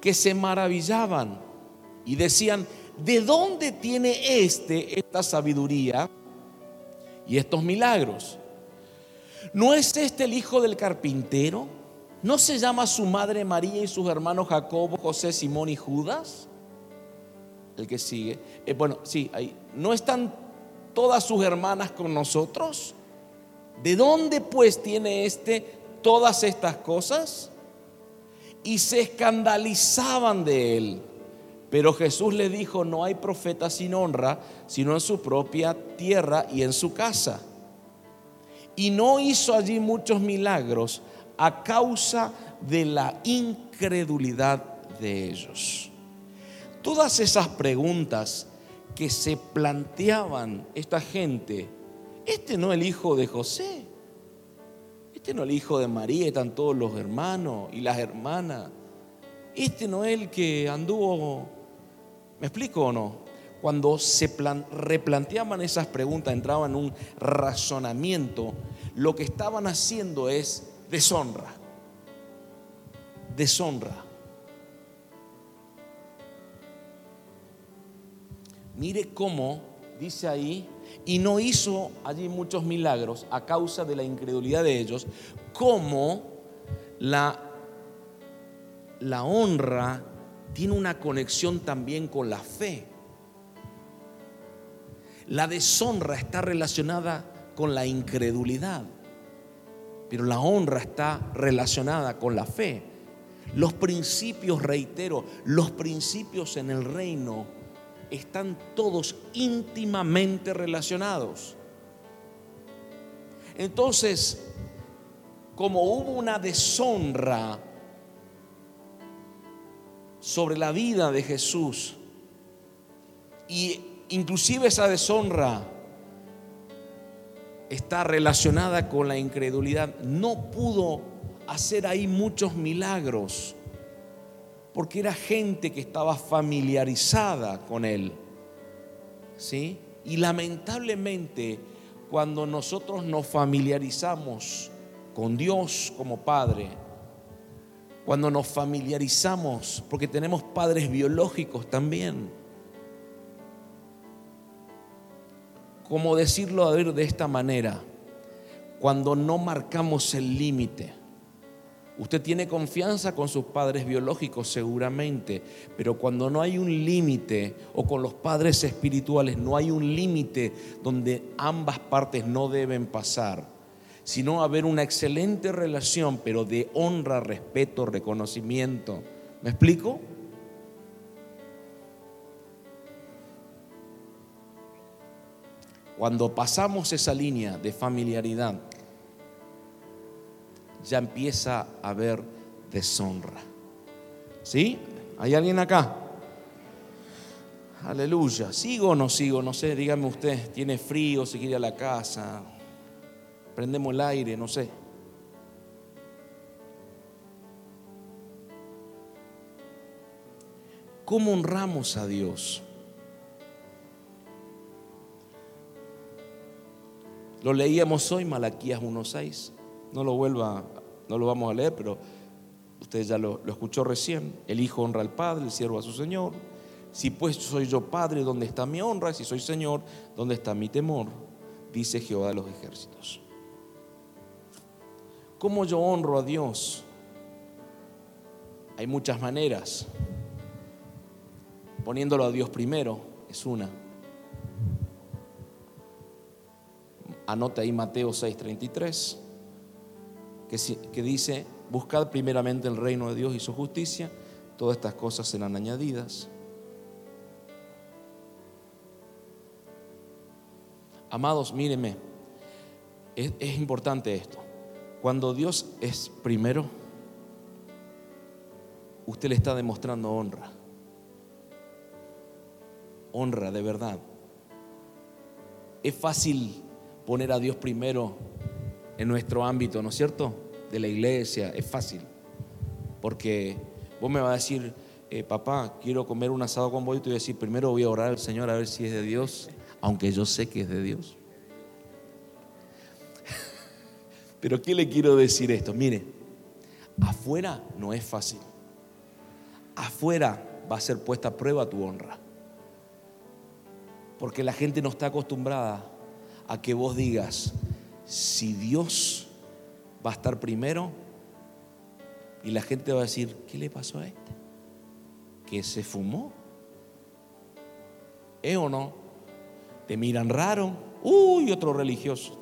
que se maravillaban y decían, ¿de dónde tiene este esta sabiduría? Y estos milagros. ¿No es este el hijo del carpintero? ¿No se llama su madre María y sus hermanos Jacobo, José, Simón y Judas? El que sigue. Eh, bueno, sí, ahí. ¿No están todas sus hermanas con nosotros? ¿De dónde pues tiene este todas estas cosas? y se escandalizaban de él. Pero Jesús le dijo, no hay profeta sin honra, sino en su propia tierra y en su casa. Y no hizo allí muchos milagros a causa de la incredulidad de ellos. Todas esas preguntas que se planteaban esta gente, este no es el hijo de José, este no es el hijo de María, están todos los hermanos y las hermanas, este no es el que anduvo, ¿me explico o no? Cuando se replanteaban esas preguntas, entraban en un razonamiento, lo que estaban haciendo es deshonra, deshonra. Mire cómo, dice ahí, y no hizo allí muchos milagros a causa de la incredulidad de ellos, como la, la honra tiene una conexión también con la fe. La deshonra está relacionada con la incredulidad, pero la honra está relacionada con la fe. Los principios, reitero, los principios en el reino están todos íntimamente relacionados. Entonces, como hubo una deshonra sobre la vida de Jesús, y inclusive esa deshonra está relacionada con la incredulidad, no pudo hacer ahí muchos milagros porque era gente que estaba familiarizada con él. ¿Sí? Y lamentablemente, cuando nosotros nos familiarizamos con Dios como Padre, cuando nos familiarizamos, porque tenemos padres biológicos también, como decirlo a ver de esta manera, cuando no marcamos el límite, Usted tiene confianza con sus padres biológicos seguramente, pero cuando no hay un límite o con los padres espirituales no hay un límite donde ambas partes no deben pasar, sino haber una excelente relación, pero de honra, respeto, reconocimiento. ¿Me explico? Cuando pasamos esa línea de familiaridad, ya empieza a haber deshonra. ¿Sí? ¿Hay alguien acá? Aleluya. ¿Sigo o no sigo? No sé, dígame usted. ¿Tiene frío? ¿Se quiere a la casa? ¿Prendemos el aire? No sé. ¿Cómo honramos a Dios? Lo leíamos hoy, Malaquías 1.6. No lo vuelva, no lo vamos a leer, pero usted ya lo, escuchó recién. El hijo honra al padre, el siervo a su señor. Si pues soy yo padre, ¿dónde está mi honra? Si soy señor, ¿dónde está mi temor? Dice Jehová de los ejércitos. ¿Cómo yo honro a Dios? Hay muchas maneras. Poniéndolo a Dios primero es una. Anota ahí Mateo 6:33 que, dice, buscad primeramente el reino de Dios y su justicia, todas estas cosas serán añadidas. Amados, mírenme, es, es, importante esto. Cuando Dios es primero, usted le está demostrando honra. Honra de verdad. Es fácil poner a Dios primero en nuestro ámbito, ¿no es cierto? De la iglesia, es fácil. Porque vos me vas a decir, eh, papá, quiero comer un asado con vos y te voy a decir, primero voy a orar al Señor a ver si es de Dios, aunque yo sé que es de Dios. Pero ¿qué le quiero decir esto? Mire, afuera no es fácil. Afuera va a ser puesta a prueba tu honra. Porque la gente no está acostumbrada a que vos digas, si Dios va a estar primero y la gente va a decir, ¿qué le pasó a este? ¿Que se fumó? ¿Eh o no? Te miran raro, uy, otro religioso.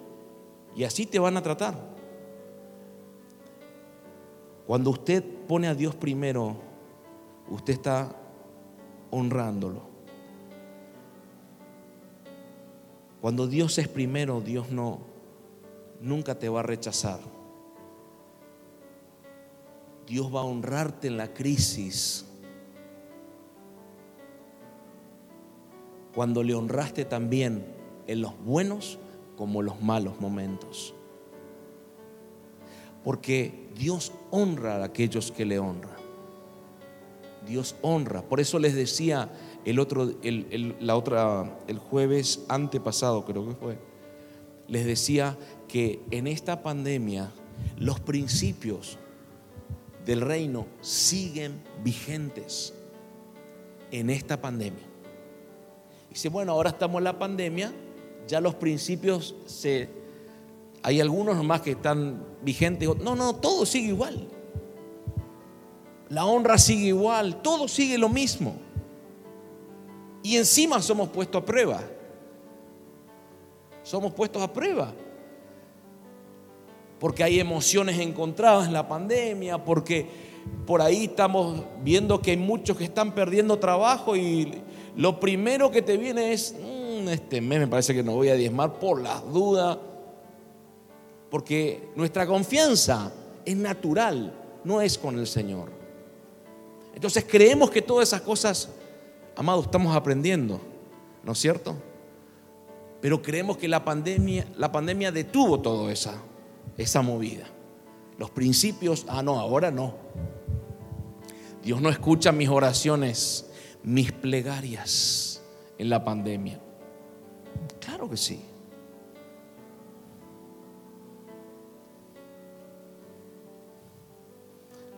Y así te van a tratar. Cuando usted pone a Dios primero, usted está honrándolo. Cuando Dios es primero, Dios no nunca te va a rechazar. Dios va a honrarte en la crisis. Cuando le honraste también en los buenos como los malos momentos. Porque Dios honra a aquellos que le honran. Dios honra. Por eso les decía el otro, la otra, el jueves antepasado, creo que fue, les decía que en esta pandemia los principios del reino siguen vigentes en esta pandemia. Dice, bueno, ahora estamos en la pandemia, ya los principios se... Hay algunos nomás que están vigentes. No, no, todo sigue igual. La honra sigue igual, todo sigue lo mismo. Y encima somos puestos a prueba. Somos puestos a prueba. Porque hay emociones encontradas en la pandemia, porque por ahí estamos viendo que hay muchos que están perdiendo trabajo y lo primero que te viene es, mm, este mes me parece que no voy a diezmar por las dudas. Porque nuestra confianza es natural, no es con el Señor. Entonces creemos que todas esas cosas Amado, estamos aprendiendo, ¿no es cierto? Pero creemos que la pandemia, la pandemia detuvo toda esa, esa movida. Los principios, ah, no, ahora no. Dios no escucha mis oraciones, mis plegarias en la pandemia. Claro que sí.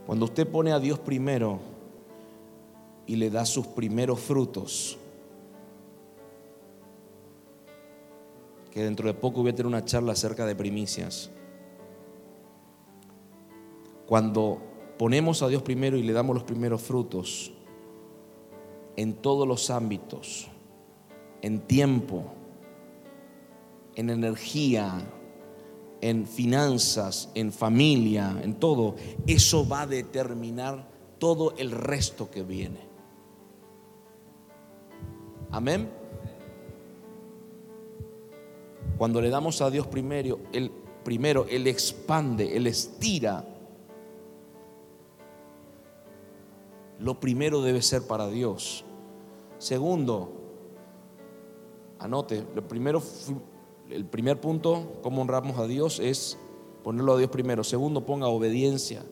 Cuando usted pone a Dios primero, y le da sus primeros frutos. Que dentro de poco voy a tener una charla acerca de primicias. Cuando ponemos a Dios primero y le damos los primeros frutos, en todos los ámbitos, en tiempo, en energía, en finanzas, en familia, en todo, eso va a determinar todo el resto que viene. Amén. Cuando le damos a Dios primero, Él, primero, Él expande, Él estira. Lo primero debe ser para Dios. Segundo, anote, lo primero, el primer punto, cómo honramos a Dios, es ponerlo a Dios primero. Segundo, ponga obediencia.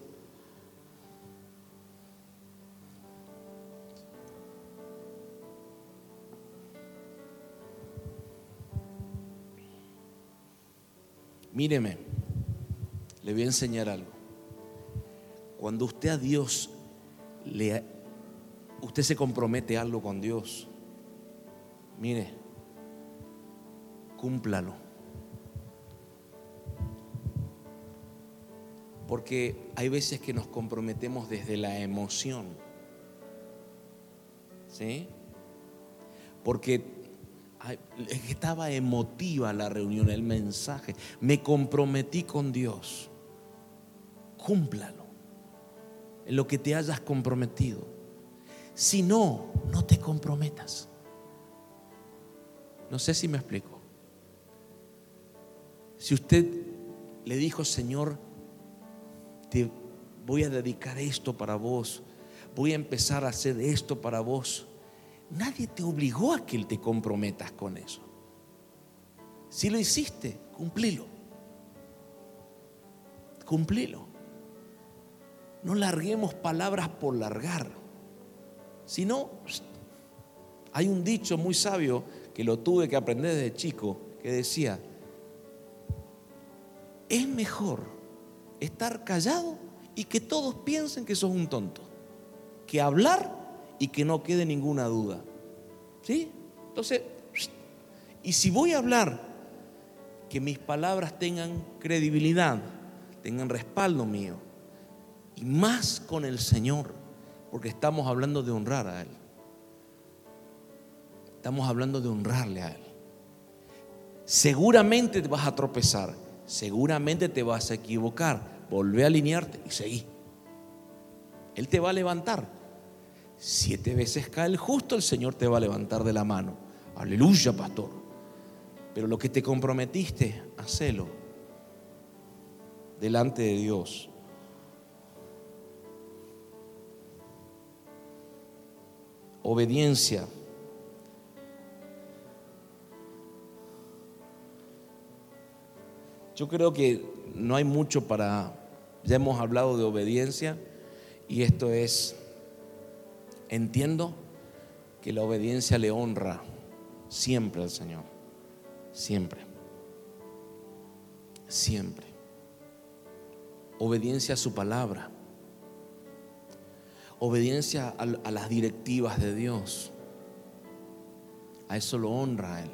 Míreme, le voy a enseñar algo. Cuando usted a Dios le usted se compromete algo con Dios, mire, cúmplalo. Porque hay veces que nos comprometemos desde la emoción. ¿Sí? Porque estaba emotiva la reunión, el mensaje. Me comprometí con Dios. Cúmplalo en lo que te hayas comprometido. Si no, no te comprometas. No sé si me explico. Si usted le dijo, Señor, te voy a dedicar esto para vos, voy a empezar a hacer esto para vos Nadie te obligó a que te comprometas con eso. Si lo hiciste, cumplilo. Cumplilo. No larguemos palabras por largar. Si no, hay un dicho muy sabio que lo tuve que aprender desde chico, que decía, es mejor estar callado y que todos piensen que sos un tonto, que hablar y que no quede ninguna duda. ¿Sí? Entonces, y si voy a hablar, que mis palabras tengan credibilidad, tengan respaldo mío, y más con el Señor, porque estamos hablando de honrar a Él. Estamos hablando de honrarle a Él. Seguramente te vas a tropezar, seguramente te vas a equivocar. Volvé a alinearte y seguí. Él te va a levantar. Siete veces cae el justo, el Señor te va a levantar de la mano. Aleluya, pastor. Pero lo que te comprometiste, hacelo delante de Dios. Obediencia. Yo creo que no hay mucho para, ya hemos hablado de obediencia y esto es, entiendo que la obediencia le honra siempre al Señor, siempre, siempre. Obediencia a su palabra, obediencia a, las directivas de Dios, a eso lo honra Él,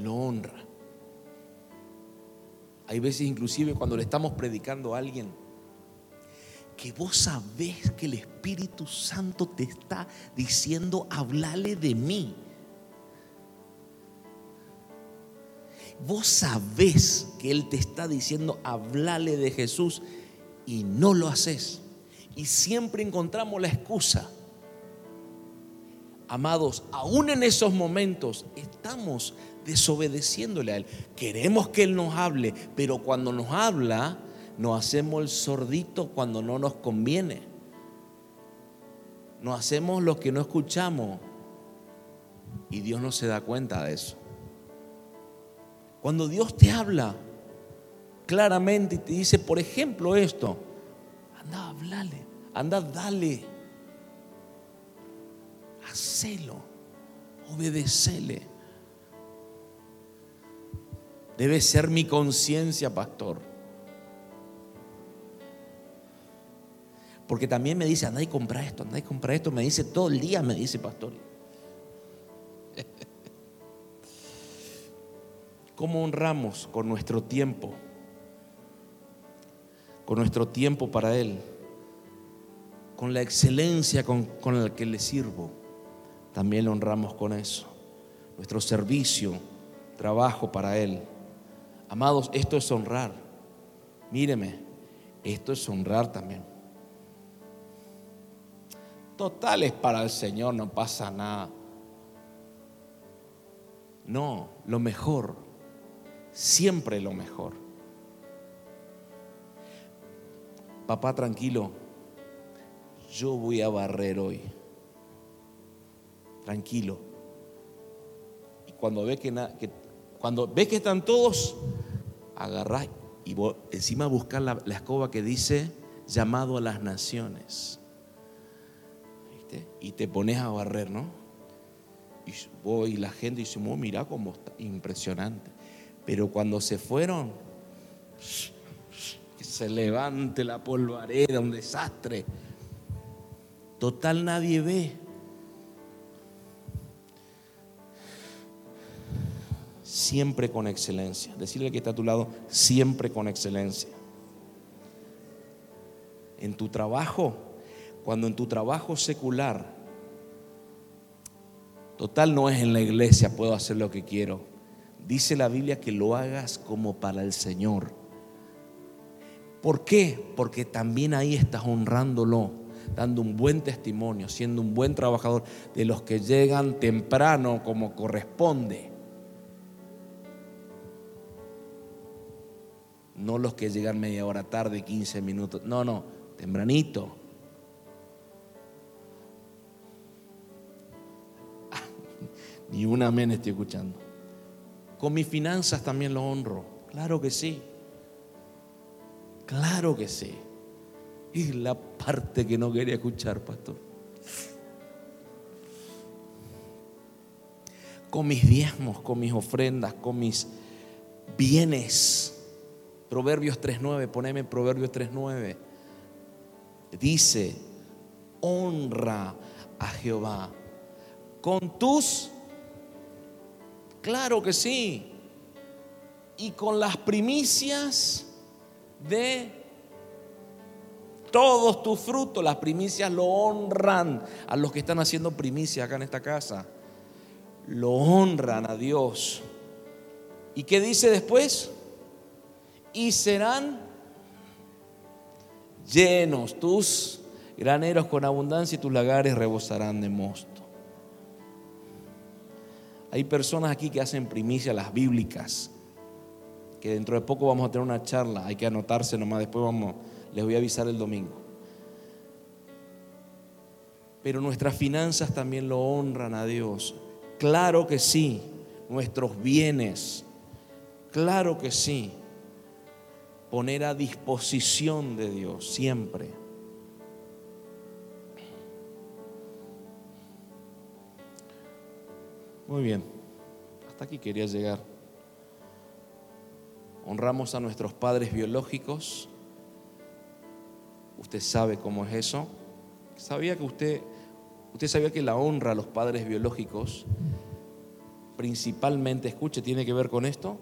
lo honra. Hay veces inclusive cuando le estamos predicando a alguien, que vos sabés que el Espíritu Santo te está diciendo, hablale de mí. Vos sabés que Él te está diciendo, hablale de Jesús y no lo haces. Y siempre encontramos la excusa. Amados, aún en esos momentos estamos desobedeciéndole a Él. Queremos que Él nos hable, pero cuando nos habla, nos hacemos el sordito cuando no nos conviene. Nos hacemos lo que no escuchamos y Dios no se da cuenta de eso. Cuando Dios te habla claramente y te dice, por ejemplo, esto, anda, hablale, anda, dale, hacelo, obedecele. Debe ser mi conciencia, pastor. Porque también me dice, anda y compra esto, anda y compra esto. Me dice todo el día, me dice, pastor. ¿Cómo honramos con nuestro tiempo? Con nuestro tiempo para Él. Con la excelencia con, con la que le sirvo. También lo honramos con eso. Nuestro servicio, trabajo para Él. Amados, esto es honrar. Míreme, esto es honrar también. Totales para el Señor, no pasa nada. No, lo mejor, siempre lo mejor. Papá, tranquilo, yo voy a barrer hoy. Tranquilo. Y cuando ve que cuando ves que están todos, agarrás y encima buscar la, escoba que dice llamado a las naciones. Y te pones a barrer, ¿no? Y voy, la gente dice, oh, mira cómo está, impresionante. Pero cuando se fueron, que se levante la polvareda, un desastre. Total nadie ve. Siempre con excelencia. Decirle que está a tu lado, siempre con excelencia. En tu trabajo, cuando en tu trabajo secular, total no es en la iglesia, puedo hacer lo que quiero. Dice la Biblia que lo hagas como para el Señor. ¿Por qué? Porque también ahí estás honrándolo, dando un buen testimonio, siendo un buen trabajador de los que llegan temprano como corresponde. No los que llegan media hora tarde, 15 minutos, no, no, tempranito. ni un amén estoy escuchando. Con mis finanzas también lo honro, claro que sí, claro que sí. Y la parte que no quería escuchar, pastor. Con mis diezmos, con mis ofrendas, con mis bienes Proverbios 3.9, poneme Proverbios 3.9. Dice, honra a Jehová con tus, claro que sí, y con las primicias de todos tus frutos. Las primicias lo honran a los que están haciendo primicias acá en esta casa. Lo honran a Dios. ¿Y qué dice después? Y serán llenos, tus graneros con abundancia y tus lagares rebosarán de mosto. Hay personas aquí que hacen primicia las bíblicas, que dentro de poco vamos a tener una charla, hay que anotarse nomás, después vamos, les voy a avisar el domingo. Pero nuestras finanzas también lo honran a Dios. Claro que sí, nuestros bienes, claro que sí. Poner a disposición de Dios siempre. Muy bien, hasta aquí quería llegar. Honramos a nuestros padres biológicos. Usted sabe cómo es eso. ¿Sabía que usted, usted sabía que la honra a los padres biológicos principalmente, escuche, tiene que ver con esto?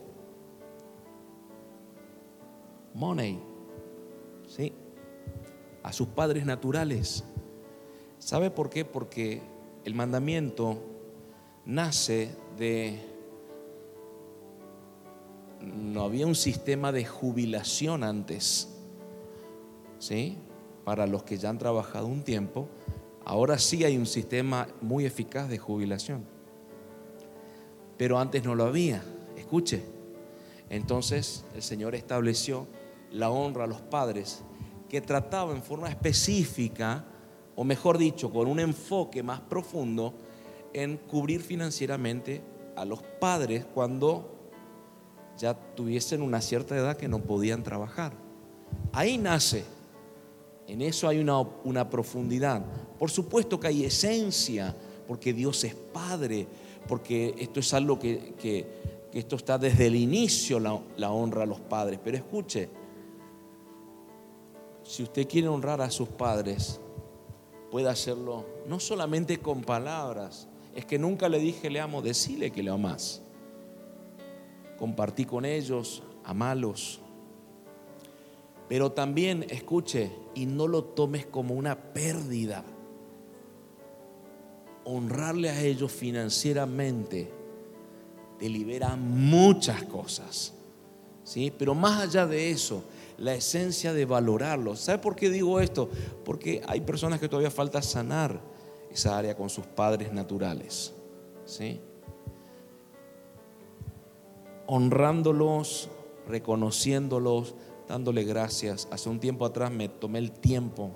Money. ¿Sí? A sus padres naturales. ¿Sabe por qué? Porque el mandamiento nace de... No había un sistema de jubilación antes, ¿sí? Para los que ya han trabajado un tiempo, ahora sí hay un sistema muy eficaz de jubilación. Pero antes no lo había, escuche. Entonces el Señor estableció la honra a los padres que trataba en forma específica, o mejor dicho, con un enfoque más profundo, en cubrir financieramente a los padres cuando ya tuviesen una cierta edad que no podían trabajar. Ahí nace, en eso hay una, una profundidad. Por supuesto que hay esencia, porque Dios es Padre, porque esto es algo que, que, esto está desde el inicio la, la honra a los padres. Pero escuche, si usted quiere honrar a sus padres, puede hacerlo no solamente con palabras, es que nunca le dije le amo, decile que le amas. Compartí con ellos, amalos. Pero también, escuche, y no lo tomes como una pérdida. Honrarle a ellos financieramente te libera muchas cosas. ¿sí? Pero más allá de eso, la esencia de valorarlos. ¿Sabe por qué digo esto? Porque hay personas que todavía falta sanar esa área con sus padres naturales. ¿sí? Honrándolos, reconociéndolos, dándole gracias. Hace un tiempo atrás me tomé el tiempo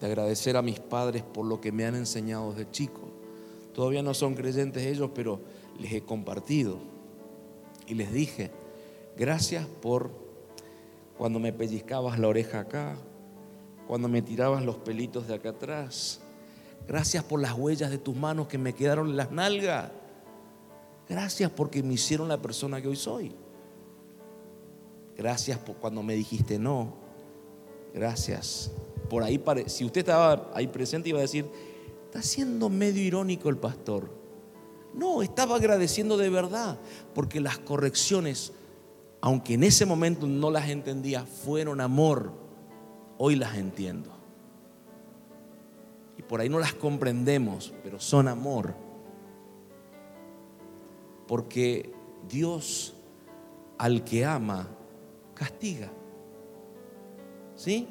de agradecer a mis padres por lo que me han enseñado desde chico. Todavía no son creyentes ellos, pero les he compartido. Y les dije, gracias por cuando me pellizcabas la oreja acá, cuando me tirabas los pelitos de acá atrás, Gracias por las huellas de tus manos que me quedaron en las nalgas. Gracias porque me hicieron la persona que hoy soy. Gracias por cuando me dijiste no. Gracias. Por ahí, si usted estaba ahí presente, iba a decir, está siendo medio irónico el pastor. No, estaba agradeciendo de verdad, porque las correcciones, aunque en ese momento no las entendía, fueron amor. Hoy las entiendo por ahí no las comprendemos, pero son amor. Porque Dios al que ama castiga. ¿Sí?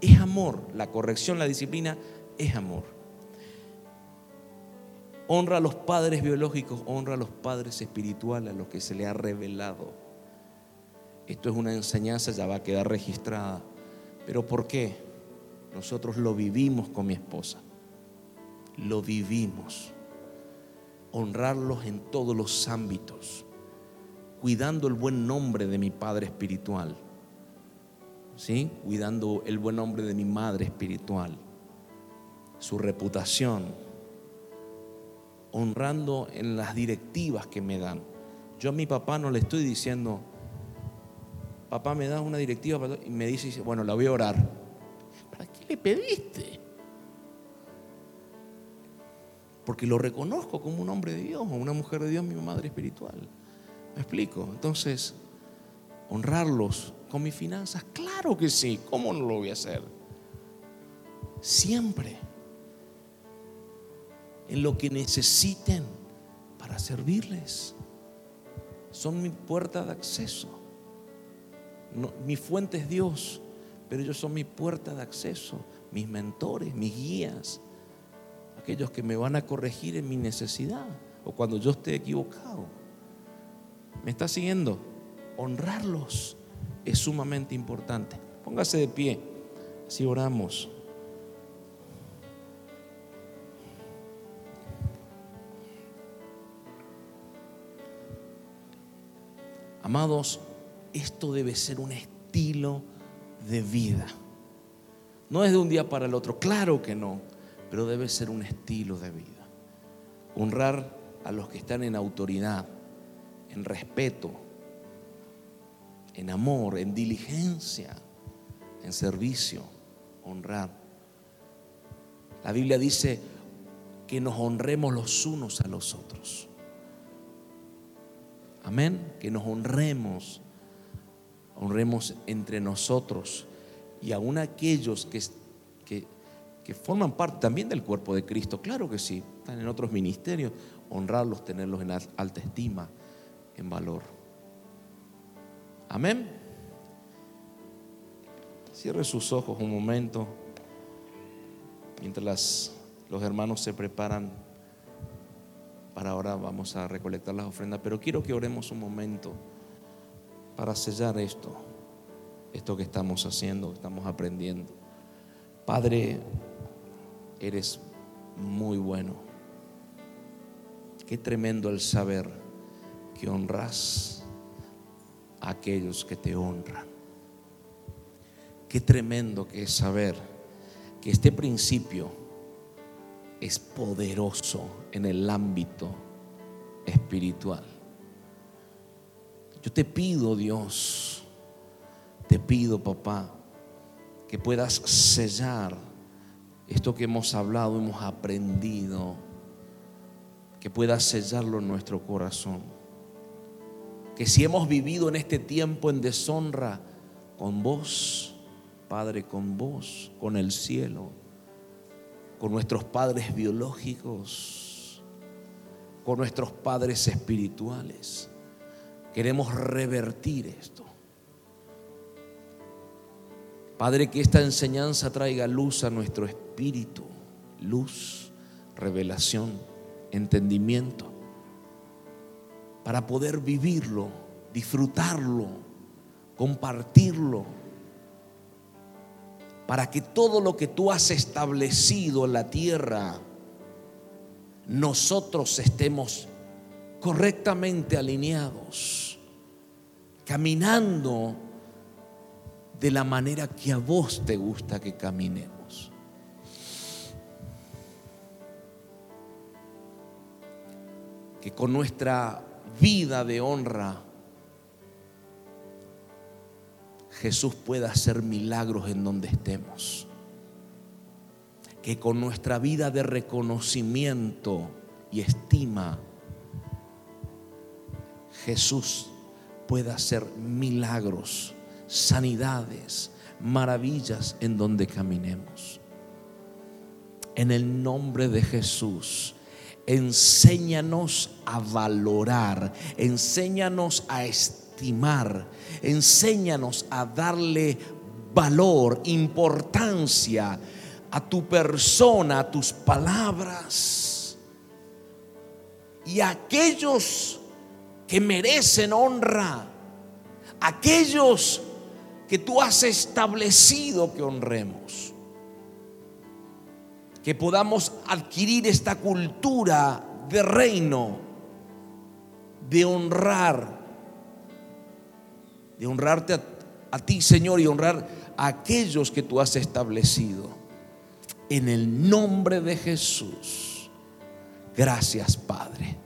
Es amor. La corrección, la disciplina es amor. Honra a los padres biológicos, honra a los padres espirituales, a los que se le ha revelado. Esto es una enseñanza, ya va a quedar registrada. ¿Pero por qué? Nosotros lo vivimos con mi esposa. Lo vivimos. Honrarlos en todos los ámbitos. Cuidando el buen nombre de mi Padre espiritual. ¿Sí? Cuidando el buen nombre de mi Madre espiritual. Su reputación. Honrando en las directivas que me dan. Yo a mi papá no le estoy diciendo, papá me da una directiva y me dice, bueno, la voy a orar le pediste? Porque lo reconozco como un hombre de Dios o una mujer de Dios, mi madre espiritual. ¿Me explico? Entonces, honrarlos con mis finanzas, claro que sí, ¿cómo no lo voy a hacer? Siempre. En lo que necesiten para servirles. Son mi puerta de acceso. Mi fuente es Dios pero ellos son mi puerta de acceso, mis mentores, mis guías, aquellos que me van a corregir en mi necesidad o cuando yo esté equivocado. ¿Me está siguiendo? Honrarlos es sumamente importante. Póngase de pie, si oramos. Amados, esto debe ser un estilo de vida. No es de un día para el otro, claro que no, pero debe ser un estilo de vida. Honrar a los que están en autoridad, en respeto, en amor, en diligencia, en servicio, honrar. La Biblia dice que nos honremos los unos a los otros. Amén, que nos honremos, honremos entre nosotros y aún aquellos que, que, forman parte también del cuerpo de Cristo. Claro que sí, están en otros ministerios, honrarlos, tenerlos en alta estima, en valor. Amén. Cierre sus ojos un momento mientras los hermanos se preparan para ahora vamos a recolectar las ofrendas, pero quiero que oremos un momento para sellar esto, esto que estamos haciendo, que estamos aprendiendo. Padre, eres muy bueno. Qué tremendo el saber que honras a aquellos que te honran. Qué tremendo que es saber que este principio es poderoso en el ámbito espiritual. Yo te pido, Dios, te pido, papá, que puedas sellar esto que hemos hablado, hemos aprendido que pueda sellarlo en nuestro corazón. Que si hemos vivido en este tiempo en deshonra con vos, Padre, con vos, con el cielo, con nuestros padres biológicos, con nuestros padres espirituales, queremos revertir esto. Padre, que esta enseñanza traiga luz a nuestro espíritu, luz, revelación entendimiento para poder vivirlo, disfrutarlo, compartirlo, para que todo lo que tú has establecido en la tierra, nosotros estemos correctamente alineados, caminando de la manera que a vos te gusta que caminemos. que con nuestra vida de honra Jesús pueda hacer milagros en donde estemos. Que con nuestra vida de reconocimiento y estima Jesús pueda hacer milagros, sanidades, maravillas en donde caminemos. En el nombre de Jesús enséñanos a valorar, enséñanos a estimar, enséñanos a darle valor, importancia a tu persona, a tus palabras. Y a aquellos que merecen honra, aquellos que tú has establecido que honremos que podamos adquirir esta cultura de reino, de honrar, de honrarte a, ti, Señor, y honrar a aquellos que tú has establecido. En el nombre de Jesús. Gracias, Padre.